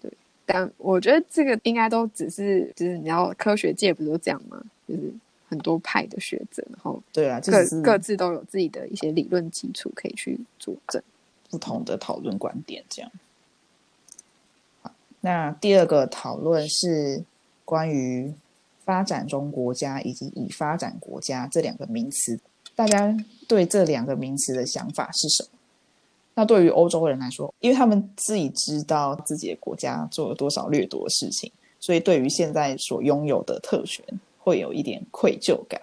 对但我觉得这个应该都只是，就是你要科学界不都这样吗？就是很多派的学者，然后对啊，各各自都有自己的一些理论基础可以去佐证不同的讨论观点。这样，那第二个讨论是关于发展中国家以及已发展国家这两个名词，大家对这两个名词的想法是什么？那对于欧洲人来说，因为他们自己知道自己的国家做了多少掠夺的事情，所以对于现在所拥有的特权会有一点愧疚感。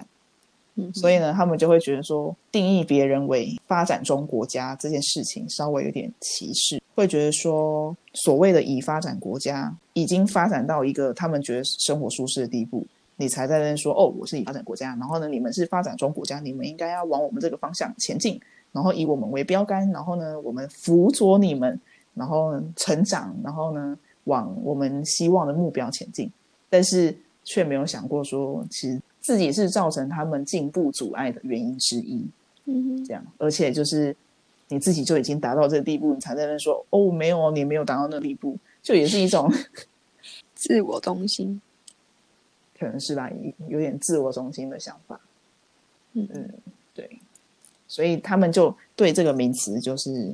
嗯，所以呢，他们就会觉得说，定义别人为发展中国家这件事情稍微有点歧视，会觉得说，所谓的已发展国家已经发展到一个他们觉得生活舒适的地步，你才在那说哦，我是已发展国家，然后呢，你们是发展中国家，你们应该要往我们这个方向前进。然后以我们为标杆，然后呢，我们辅佐你们，然后成长，然后呢，往我们希望的目标前进。但是却没有想过说，其实自己是造成他们进步阻碍的原因之一。嗯，这样，而且就是你自己就已经达到这个地步，你才在那说哦，没有哦，你没有达到那个地步，就也是一种 自我中心，可能是吧，有点自我中心的想法。嗯嗯，对。所以他们就对这个名词就是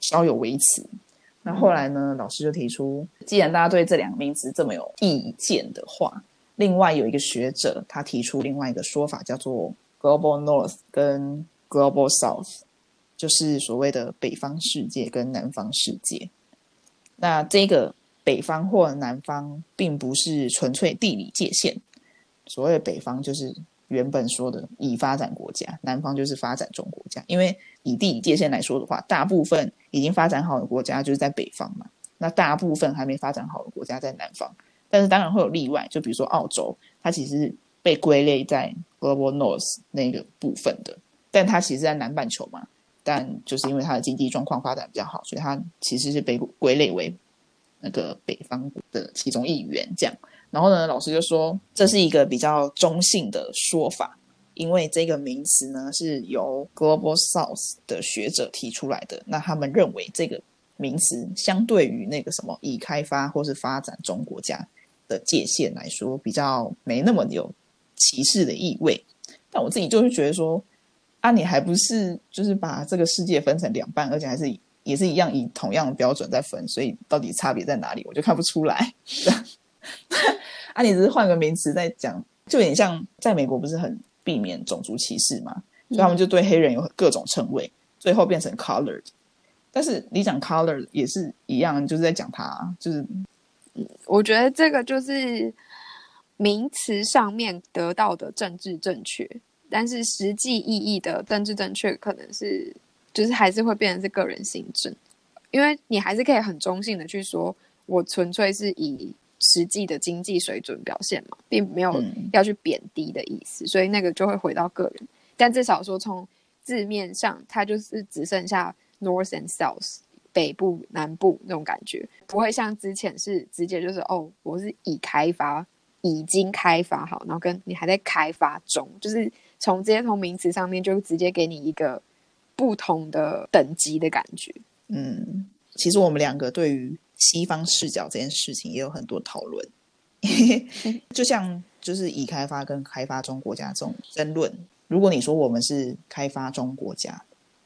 稍有微词。那后来呢，老师就提出，既然大家对这两个名词这么有意见的话，另外有一个学者他提出另外一个说法，叫做 Global North 跟 Global South，就是所谓的北方世界跟南方世界。那这个北方或南方，并不是纯粹地理界限。所谓北方，就是原本说的已发展国家；南方就是发展中国家。因为以地理界限来说的话，大部分已经发展好的国家就是在北方嘛，那大部分还没发展好的国家在南方。但是当然会有例外，就比如说澳洲，它其实被归类在 Global North 那个部分的，但它其实在南半球嘛。但就是因为它的经济状况发展比较好，所以它其实是被归类为那个北方的其中一员。这样，然后呢，老师就说这是一个比较中性的说法，因为这个名词呢是由 Global South 的学者提出来的。那他们认为这个名词相对于那个什么已开发或是发展中国家的界限来说，比较没那么有歧视的意味。但我自己就是觉得说。啊，你还不是就是把这个世界分成两半，而且还是也是一样以同样的标准在分，所以到底差别在哪里，我就看不出来。啊，你只是换个名词在讲，就有点像在美国不是很避免种族歧视嘛，所以他们就对黑人有各种称谓，最后变成 colored。但是你讲 color 也是一样，就是在讲他，就是，我觉得这个就是名词上面得到的政治正确。但是实际意义的政治正确，可能是就是还是会变成是个人行政，因为你还是可以很中性的去说，我纯粹是以实际的经济水准表现嘛，并没有要去贬低的意思，所以那个就会回到个人。但至少说从字面上，它就是只剩下 North and South 北部南部那种感觉，不会像之前是直接就是哦，我是已开发已经开发好，然后跟你还在开发中，就是。从这些从名词上面就直接给你一个不同的等级的感觉。嗯，其实我们两个对于西方视角这件事情也有很多讨论。就像就是已开发跟开发中国家这种争论，如果你说我们是开发中国家，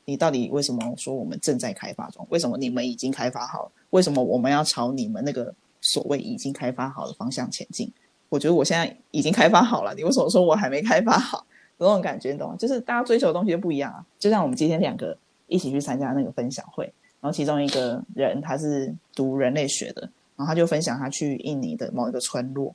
你到底为什么说我们正在开发中？为什么你们已经开发好了？为什么我们要朝你们那个所谓已经开发好的方向前进？我觉得我现在已经开发好了，你为什么说我还没开发好？有种感觉，你懂吗？就是大家追求的东西不一样啊。就像我们今天两个一起去参加那个分享会，然后其中一个人他是读人类学的，然后他就分享他去印尼的某一个村落，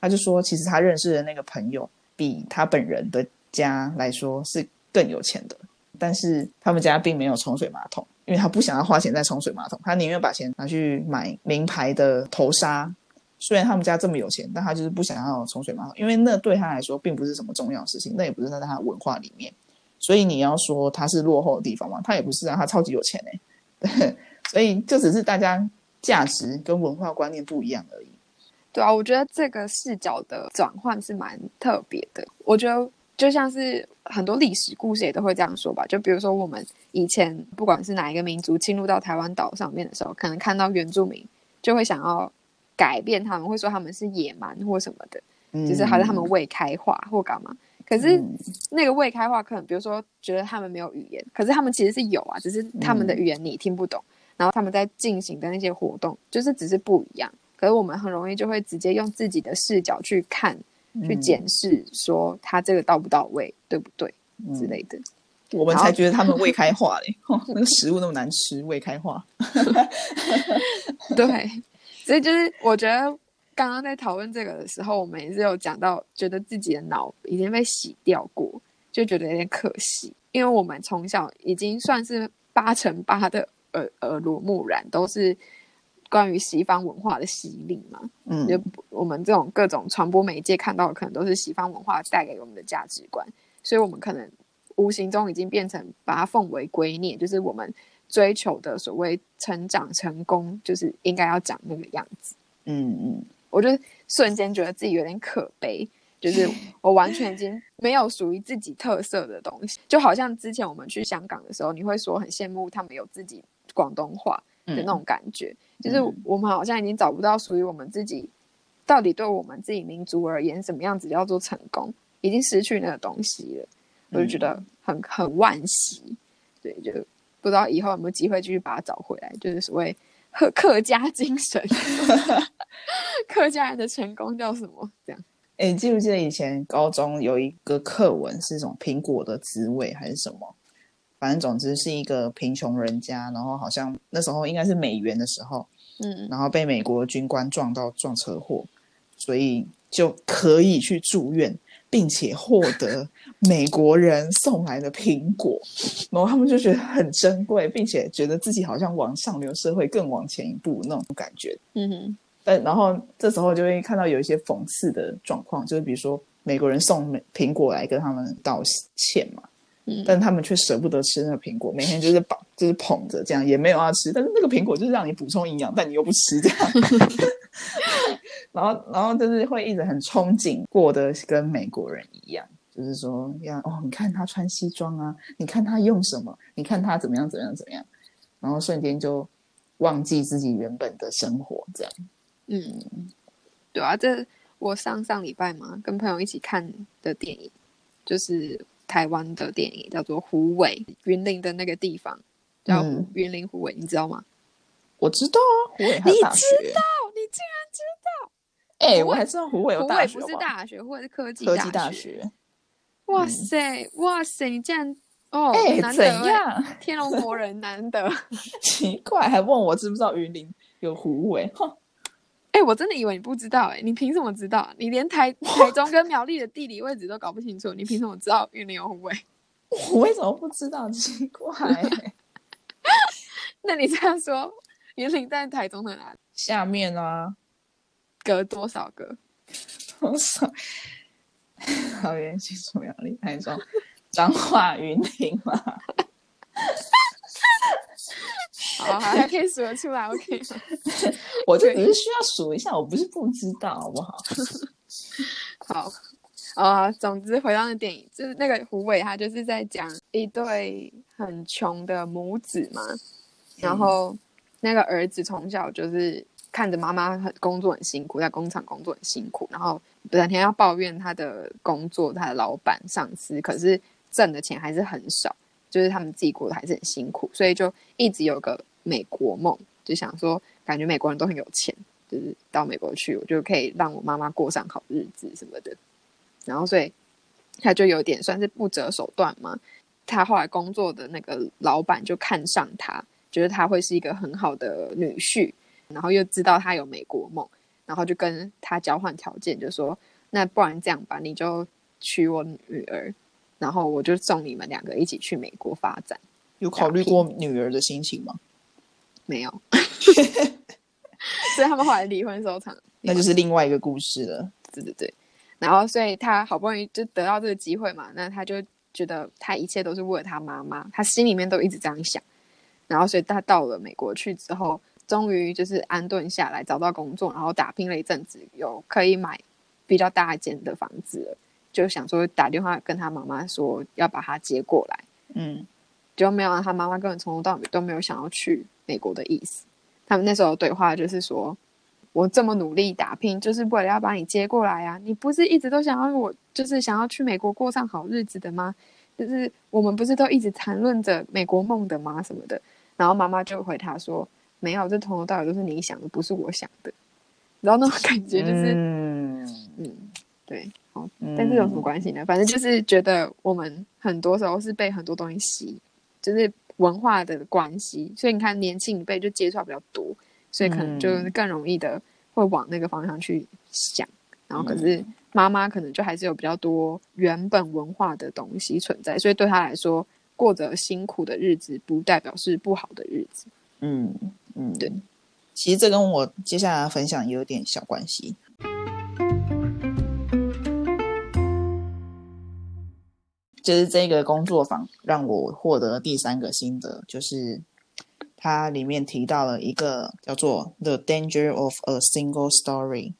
他就说，其实他认识的那个朋友比他本人的家来说是更有钱的，但是他们家并没有冲水马桶，因为他不想要花钱在冲水马桶，他宁愿把钱拿去买名牌的头纱。虽然他们家这么有钱，但他就是不想要冲水马桶，因为那对他来说并不是什么重要的事情，那也不是在他的文化里面。所以你要说他是落后的地方吗？他也不是啊，他超级有钱哎。所以就只是大家价值跟文化观念不一样而已。对啊，我觉得这个视角的转换是蛮特别的。我觉得就像是很多历史故事也都会这样说吧。就比如说我们以前不管是哪一个民族侵入到台湾岛上面的时候，可能看到原住民就会想要。改变他们会说他们是野蛮或什么的，就是好像他们未开化或干嘛。可是那个未开化，可能比如说觉得他们没有语言，可是他们其实是有啊，只是他们的语言你听不懂。然后他们在进行的那些活动，就是只是不一样。可是我们很容易就会直接用自己的视角去看、去检视，说他这个到不到位，对不对之类的。我们才觉得他们未开化嘞，那个食物那么难吃，未开化。对。所以就是我觉得刚刚在讨论这个的时候，我们也是有讲到，觉得自己的脑已经被洗掉过，就觉得有点可惜。因为我们从小已经算是八成八的耳耳濡目染，都是关于西方文化的洗礼嘛。嗯，就我们这种各种传播媒介看到的，可能都是西方文化带给我们的价值观，所以我们可能无形中已经变成把它奉为圭臬，就是我们。追求的所谓成长成功，就是应该要长那个样子。嗯嗯，我就瞬间觉得自己有点可悲，就是我完全已经没有属于自己特色的东西。就好像之前我们去香港的时候，你会说很羡慕他们有自己广东话的那种感觉，就是我们好像已经找不到属于我们自己，到底对我们自己民族而言，什么样子叫做成功，已经失去那个东西了。我就觉得很很惋惜，对，就。不知道以后有没有机会继续把它找回来，就是所谓客客家精神，客家人的成功叫什么？这样？哎，记不记得以前高中有一个课文是什么苹果的滋味还是什么？反正总之是一个贫穷人家，然后好像那时候应该是美元的时候，嗯然后被美国军官撞到撞车祸，所以就可以去住院，并且获得 美国人送来的苹果，然后他们就觉得很珍贵，并且觉得自己好像往上流社会更往前一步那种感觉。嗯哼。但然后这时候就会看到有一些讽刺的状况，就是比如说美国人送美苹果来跟他们道歉嘛，嗯但他们却舍不得吃那个苹果，每天就是绑就是捧着这样，也没有要吃，但是那个苹果就是让你补充营养，但你又不吃这样。然后，然后就是会一直很憧憬过得跟美国人一样，就是说要哦，你看他穿西装啊，你看他用什么，你看他怎么样怎么样怎么样，然后瞬间就忘记自己原本的生活，这样。嗯，对啊，这我上上礼拜嘛，跟朋友一起看的电影，就是台湾的电影，叫做《虎尾》，云林的那个地方叫嗯云林虎尾，你知道吗？我知道啊，湖北还有你大学。哦，你竟然知道哎、我还知道虎尾不大学好好是大学，或者是科技科技大大。学。哇塞，哇塞，你竟然哦，哎、怎难得欸样？天龙国人难得。奇怪，还问我知不知道云林有虎尾？哼，哎、我真的以为你不知道、哎，你凭什么知道？你连台台中跟苗栗的地理位置都搞不清楚，你凭什么知道云林有虎尾？我为什么不知道？奇怪、那你这样说，云林在台中的哪里？下面啊，隔多少个？多少？桃园、新竹、苗栗、台中、彰化、云林嘛。好，好，还 可以数得出来，OK 吗。我就只是需要数一下，我不是不知道，好不好？好，啊、总之回到那电影，就是那个胡伟，他就是在讲一对很穷的母子嘛，然后那个儿子从小就是看着妈妈很工作很辛苦，在工厂工作很辛苦，然后整天要抱怨他的工作，他的老板、上司，可是挣的钱还是很少，就是他们自己过得还是很辛苦，所以就一直有个美国梦，就想说，感觉美国人都很有钱，就是到美国去，我就可以让我妈妈过上好日子什么的。然后所以他就有点算是不择手段嘛。他后来工作的那个老板就看上他，觉得他会是一个很好的女婿，然后又知道他有美国梦，然后就跟他交换条件，就说那不然这样吧，你就娶我女儿，然后我就送你们两个一起去美国发展。有考虑过女儿的心情吗？没有，所以他们后来离婚收场。那就是另外一个故事了。对对对，然后所以他好不容易就得到这个机会嘛，那他就觉得他一切都是为了他妈妈，他心里面都一直这样想。然后所以他到了美国去之后，终于就是安顿下来，找到工作，然后打拼了一阵子，有可以买比较大间的房子了，就想说打电话跟他妈妈说要把他接过来。嗯，就没有让他妈妈根本从头到尾都没有想要去美国的意思。他们那时候对话就是说，我这么努力打拼，就是为了要把你接过来啊！你不是一直都想要我，就是想要去美国过上好日子的吗？就是我们不是都一直谈论着美国梦的吗？什么的。然后妈妈就回他说，没有，这从头到尾都是你想的，不是我想的。然后那种感觉就是，嗯，嗯，对，好，嗯但是有什么关系呢？反正就是觉得我们很多时候是被很多东西吸，就是文化的关系，所以你看年轻一辈就接触比较多，所以可能就嗯更容易的会往那个方向去想。然后可嗯是妈妈可能就还是有比较多原本文化的东西存在，所以对她来说，过着辛苦的日子不代表是不好的日子。嗯嗯，对。其实这跟我接下来分享也有点小关系。就是这个工作坊让我获得第三个心得，就是它里面提到了一个叫做 “the danger of a single story”。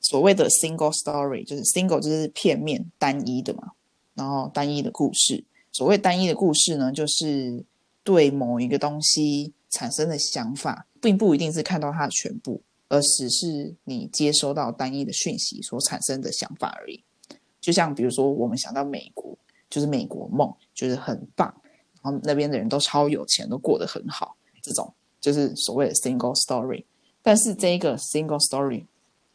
所谓的 single story 就是 single 就是片面单一的嘛，然后单一的故事。所谓单一的故事呢，就是对某一个东西产生的想法，并不一定是看到它的全部，而只是你接收到单一的讯息所产生的想法而已。就像比如说，我们想到美国，就是美国梦，就是很棒，然后那边的人都超有钱，都过得很好，这种就是所谓的 single story。但是这个 single story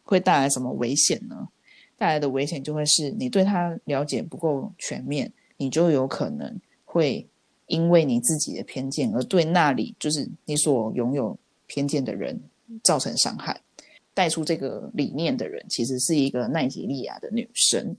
会带来什么危险呢？带来的危险就会是你对他了解不够全面，你就有可能会因为你自己的偏见而对那里就是你所拥有偏见的人造成伤害。带出这个理念的人，其实是一个奈及利亚的女生，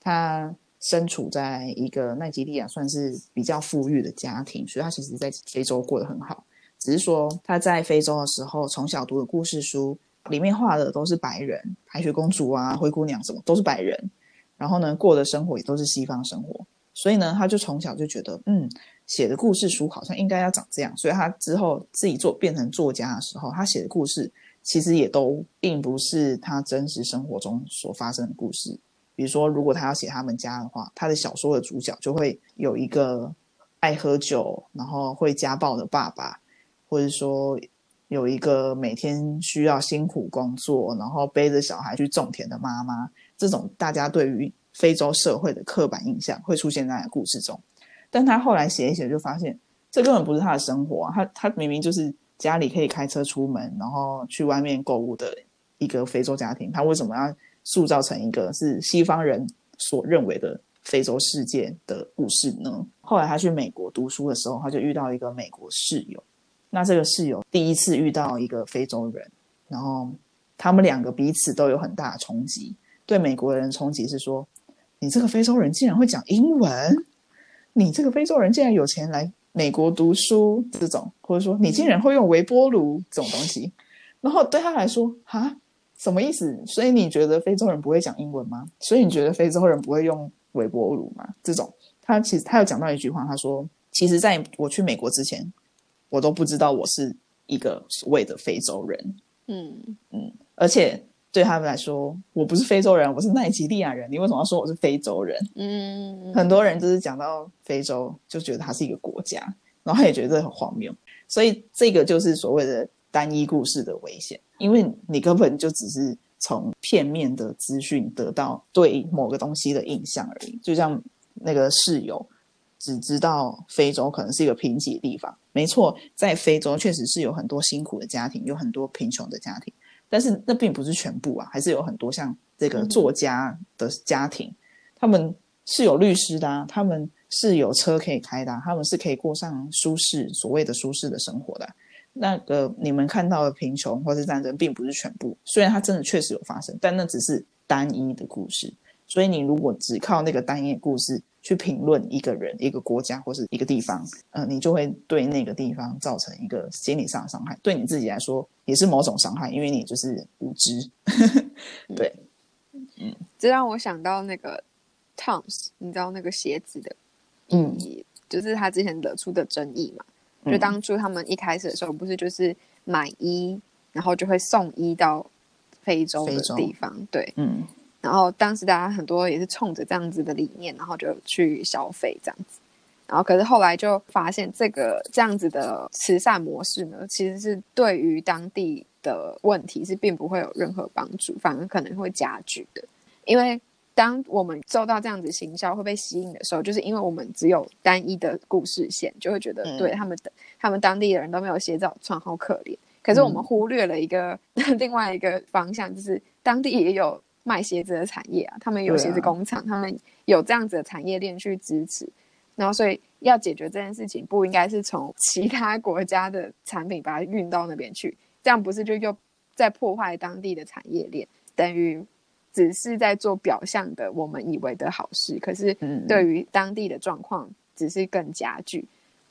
她身处在一个奈及利亚算是比较富裕的家庭，所以他其实在非洲过得很好。只是说他在非洲的时候，从小读的故事书里面画的都是白人，白雪公主啊、灰姑娘什么都是白人，然后呢过的生活也都是西方生活，所以呢，他就从小就觉得，嗯，写的故事书好像应该要长这样。所以他之后自己做变成作家的时候，他写的故事。其实也都并不是他真实生活中所发生的故事。比如说，如果他要写他们家的话，他的小说的主角就会有一个爱喝酒、然后会家暴的爸爸，或者说有一个每天需要辛苦工作，然后背着小孩去种田的妈妈。这种大家对于非洲社会的刻板印象会出现在故事中。但他后来写一写，就发现这根本不是他的生活！他他明明就是。家里可以开车出门，然后去外面购物的一个非洲家庭，他为什么要塑造成一个是西方人所认为的非洲世界的故事呢？后来他去美国读书的时候，他就遇到一个美国室友。那这个室友第一次遇到一个非洲人，然后他们两个彼此都有很大的冲击。对美国人冲击是说：“你这个非洲人竟然会讲英文，你这个非洲人竟然有钱来。”美国读书这种，或者说你竟然会用微波炉这种东西，然后对他来说，哈，什么意思？所以你觉得非洲人不会讲英文吗？所以你觉得非洲人不会用微波炉吗？这种，他其实他有讲到一句话，他说，其实在我去美国之前，我都不知道我是一个所谓的非洲人。嗯嗯，而且。对他们来说，我不是非洲人，我是奈及利亚人。你为什么要说我是非洲人？嗯，很多人就是讲到非洲，就觉得它是一个国家，然后他也觉得很荒谬。所以这个就是所谓的单一故事的危险，因为你根本就只是从片面的资讯得到对某个东西的印象而已。就像那个室友只知道非洲可能是一个贫瘠的地方，没错，在非洲确实是有很多辛苦的家庭，有很多贫穷的家庭。但是那并不是全部啊，还是有很多像这个作家的家庭，他们是有律师的，他们是有车可以开的，他们是可以过上舒适所谓的舒适的生活的。那个你们看到的贫穷或是战争，并不是全部，虽然它真的确实有发生，但那只是单一的故事。所以你如果只靠那个单一的故事去评论一个人、一个国家或是一个地方，呃，你就会对那个地方造成一个心理上的伤害，对你自己来说也是某种伤害，因为你就是无知。对，嗯，这让我想到那个 Toms，你知道那个鞋子的嗯，就是他之前惹出的争议嘛。就当初他们一开始的时候，不是就是买衣，然后就会送衣到非洲的地方，对，嗯。然后当时大家很多也是冲着这样子的理念，然后就去消费这样子。然后可是后来就发现，这个这样子的慈善模式呢，其实是对于当地的问题是并不会有任何帮助，反而可能会加剧的。因为当我们受到这样子行销会被吸引的时候，就是因为我们只有单一的故事线，就会觉得对他们的他们当地的人都没有鞋子穿，好可怜。可是我们忽略了一个 另外一个方向，就是当地也有。卖鞋子的产业啊，他们有鞋子工厂，他们有这样子的产业链去支持，然后所以要解决这件事情，不应该是从 其他国家的产品把它运到那边去，这样不是就又在破坏当地的产业链，等于只是在做表象的我们以为的好事，可是对于当地的状况只是更加剧。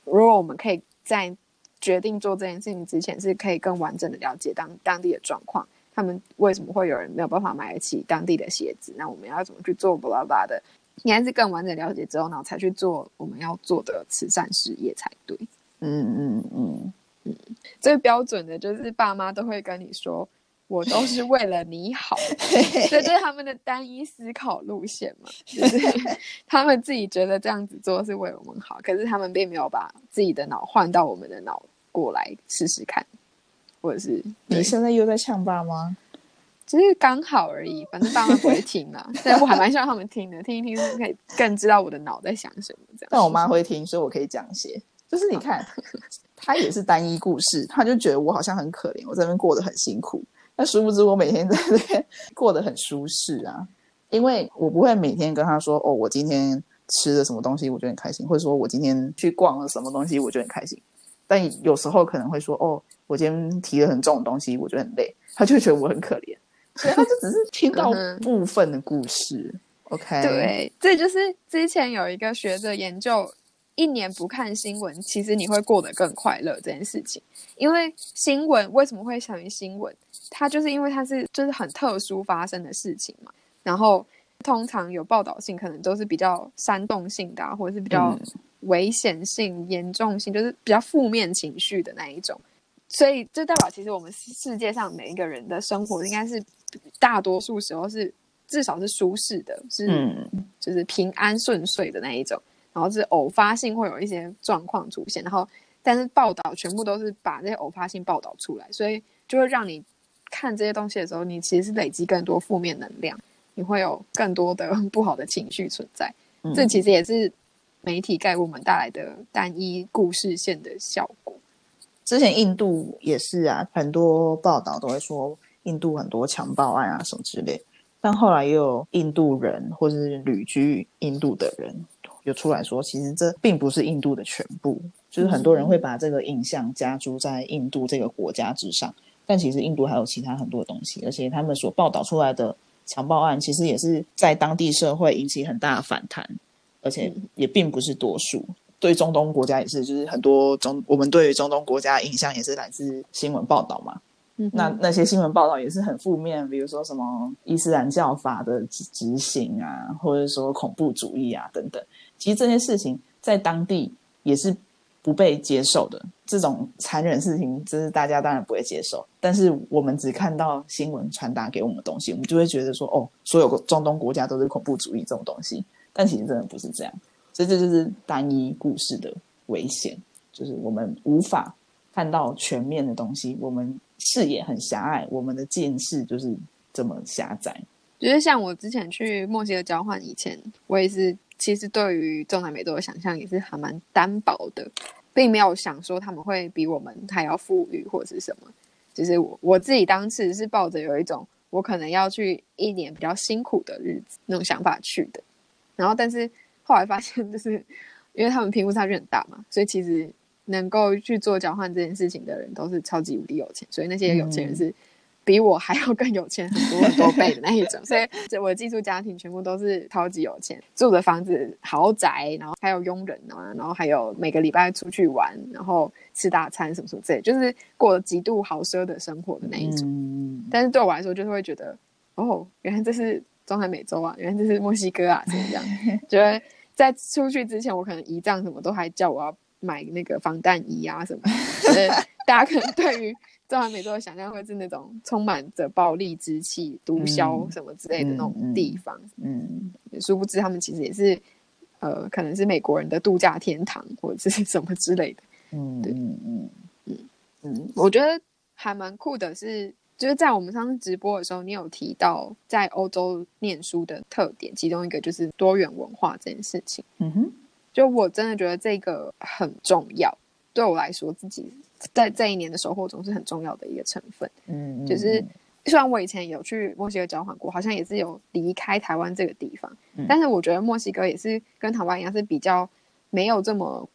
如果我们可以在决定做这件事情之前，是可以更完整的了解当当地的状况。他们为什么会有人没有办法买得起当地的鞋子？那我们要怎么去做？巴拉巴拉的，应该是更完整了解之后，然后才去做我们要做的慈善事业才对。嗯嗯嗯嗯，最标准的就是爸妈都会跟你说，我都是为了你好，这就是他们的单一思考路线嘛。就是 他们自己觉得这样子做是为我们好，可是他们并没有把自己的脑换到我们的脑过来试试看。或者是你现在又在呛爸妈，只是刚好而已，反正爸妈不会听啊。但我还蛮希望他们听的，听一听可以更知道我的脑在想什么这样。但我妈会听，所以我可以讲些。就是你看，他也是单一故事，他就觉得我好像很可怜，我这边过得很辛苦。那殊不知我每天在这边 过得很舒适啊，因为我不会每天跟他说哦，我今天吃了什么东西，我就很开心，或者说我今天去逛了什么东西，我就很开心。但有时候可能会说哦。我今天提了很重的东西，我觉得很累，他就会觉得我很可怜，所以他就只是听到部分的故事。OK，对，这就是之前有一个学者研究，一年不看新闻，其实你会过得更快乐这件事情。因为新闻为什么会想于新闻？它就是因为它是就是很特殊发生的事情嘛。然后通常有报道性，可能都是比较煽动性的，或者是比较危险性、严重性，就是比较负面情绪的那一种。所以这代表，其实我们世界上每一个人的生活，应该是大多数时候是。至少是舒适的，是就是平安顺遂的那一种，然后是偶发性会有一些状况出现，然后但是报道全部都是把这些偶发性报道出来，所以就会让你看这些东西的时候，你其实是累积更多负面能量，你会有更多的 不好的情绪存在。这其实也是媒体给我们带来的单一故事线的效果。之前印度也是啊，很多报道都会说印度很多强暴案啊什么之类。但后来也有印度人或者是旅居印度的人，就出来说，其实这并不是印度的全部，就是很多人会把这个印象加诸在印度这个国家之上。但其实印度还有其他很多东西，而且他们所报道出来的强暴案，其实也是在当地社会引起很大的反弹，而且也并不是多数。对中东国家也是，就是很多中我们对中东国家印象也是来自新闻报道嘛。那那些新闻报道也是很负面，比如说什么伊斯兰教法的执执行啊，或者说恐怖主义啊等等。其实这些事情在当地也是不被接受的，这种残忍事情，就是大家当然不会接受。但是我们只看到新闻传达给我们的东西，我们就会觉得说，哦，所有中东国家都是恐怖主义这种东西。但其实真的不是这样，所以这就是单一故事的危险，就是我们无法看到全面的东西，我们。视野很狭隘，我们的见识就是这么狭窄。就是像我之前去墨西哥交换以前，我也是其实对于中南美洲的想象也是还蛮单薄的，并没有想说他们会比我们还要富裕或者是什么。就是我我自己当时是抱着有一种我可能要去一年比较辛苦的日子那种想法去的，然后但是后来发现，就是 因为他们贫富差距很大嘛，所以其实。能够去做交换这件事情的人都是超级无敌有钱，所以那些有钱人是比我还要更有钱很多很多倍的那一种。所以我的寄宿家庭全部都是超级有钱，住的房子豪宅，然后还有佣人啊，然后还有每个礼拜出去玩，然后吃大餐什么什么之类，就是过极度豪奢的生活的那一种。但是对我来说，就是会觉得哦，原来这是中南美洲啊，原来这是墨西哥啊，这样。觉得在出去之前，我可能仪仗什么都还叫我要。买那个防弹衣啊什么，大家可能对于中南美洲的想象会是那种充满着暴力之气、毒枭什么之类的那种地方。嗯，殊不知他们其实也是，呃，可能是美国人的度假天堂或者是什么之类的。嗯，对，嗯嗯嗯嗯，我觉得还蛮酷的，是就是在我们上次直播的时候，你有提到在欧洲念书的特点，其中一个就是多元文化这件事情。嗯哼。就我真的觉得这个很重要，对我来说，自己在这一年的收获中是很重要的一个成分。嗯，就是虽然我以前有去墨西哥交换过，好像也是有离开台湾这个地方，但是我觉得墨西哥也是跟台湾一样，是比较没有这么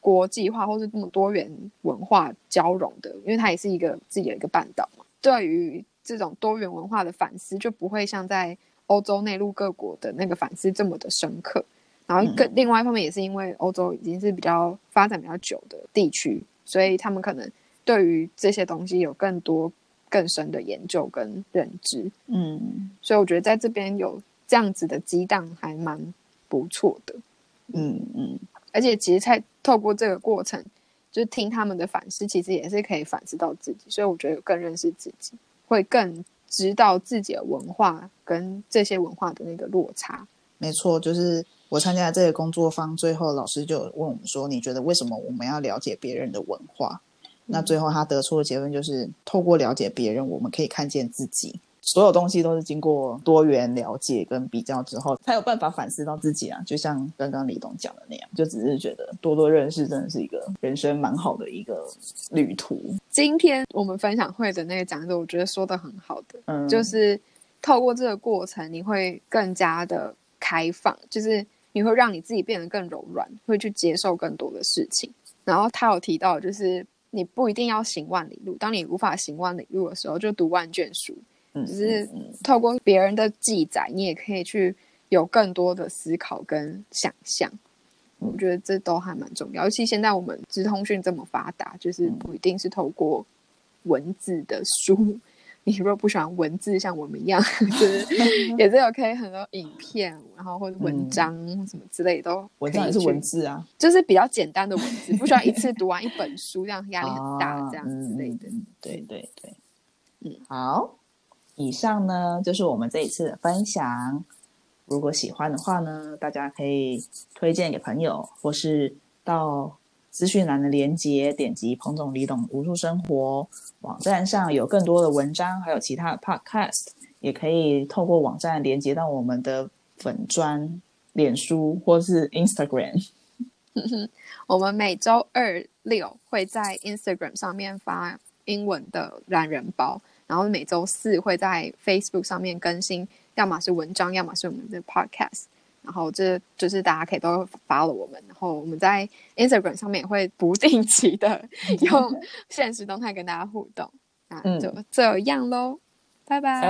国际化或是这么多元文化交融的，因为它也是一个自己的一个半岛嘛。对于这种多元文化的反思，就不会像在欧洲内陆各国的那个反思这么的深刻。然后，更另外一方面也是因为欧洲已经是比较发展比较久的地区，所以他们可能对于这些东西有更多更深的研究跟认知。嗯，所以我觉得在这边有这样子的激荡还蛮不错的。嗯嗯，而且其实在透过这个过程，就是听他们的反思，其实也是可以反思到自己，所以我觉得更认识自己，会更知道自己的文化跟这些文化的那个落差。没错，就是我参加这个工作坊，最后老师就问我们说：“你觉得为什么我们要了解别人的文化？”那最后他得出的结论就是：透过了解别人，我们可以看见自己。所有东西都是经过多元了解跟比较之后，才有办法反思到自己啊。就像刚刚李董讲的那样，就只是觉得多多认识真的是一个人生蛮好的一个旅途。今天我们分享会的那个讲者，我觉得说的很好的，嗯，就是透过这个过程，你会更加的。开放就是你会让你自己变得更柔软，会去接受更多的事情。然后他有提到，就是你不一定要行万里路，当你无法行万里路的时候，就读万卷书，嗯，只是透过别人的记载，你也可以去有更多的思考跟想象。我觉得这都还蛮重要，尤其现在我们直通讯这么发达，就是不一定是透过文字的书。你如果不喜欢文字，像我们一样，就是也是有可以很多影片，然后或者文章什么之类的都文章也是文字啊，就是比较简单的文字，不需要一次读完一本书，这样压力很大，啊这样之类的。嗯嗯对对对，嗯，好，以上呢就是我们这一次的分享。如果喜欢的话呢，大家可以推荐给朋友，或是到资讯栏的连接点击彭总李董无数生活网站上有更多的文章，还有其他的 podcast，也可以透过网站连接到我们的粉砖、脸书或是 Instagram。我们每周二六会在 Instagram 上面发英文的懒人包，然后每周四会在 Facebook 上面更新，要么是文章，要么是我们的 podcast。然后这就是大家可以都发了我们，然后我们在 Instagram 上面也会不定期的用现实动态跟大家互动那，就这样喽，拜拜。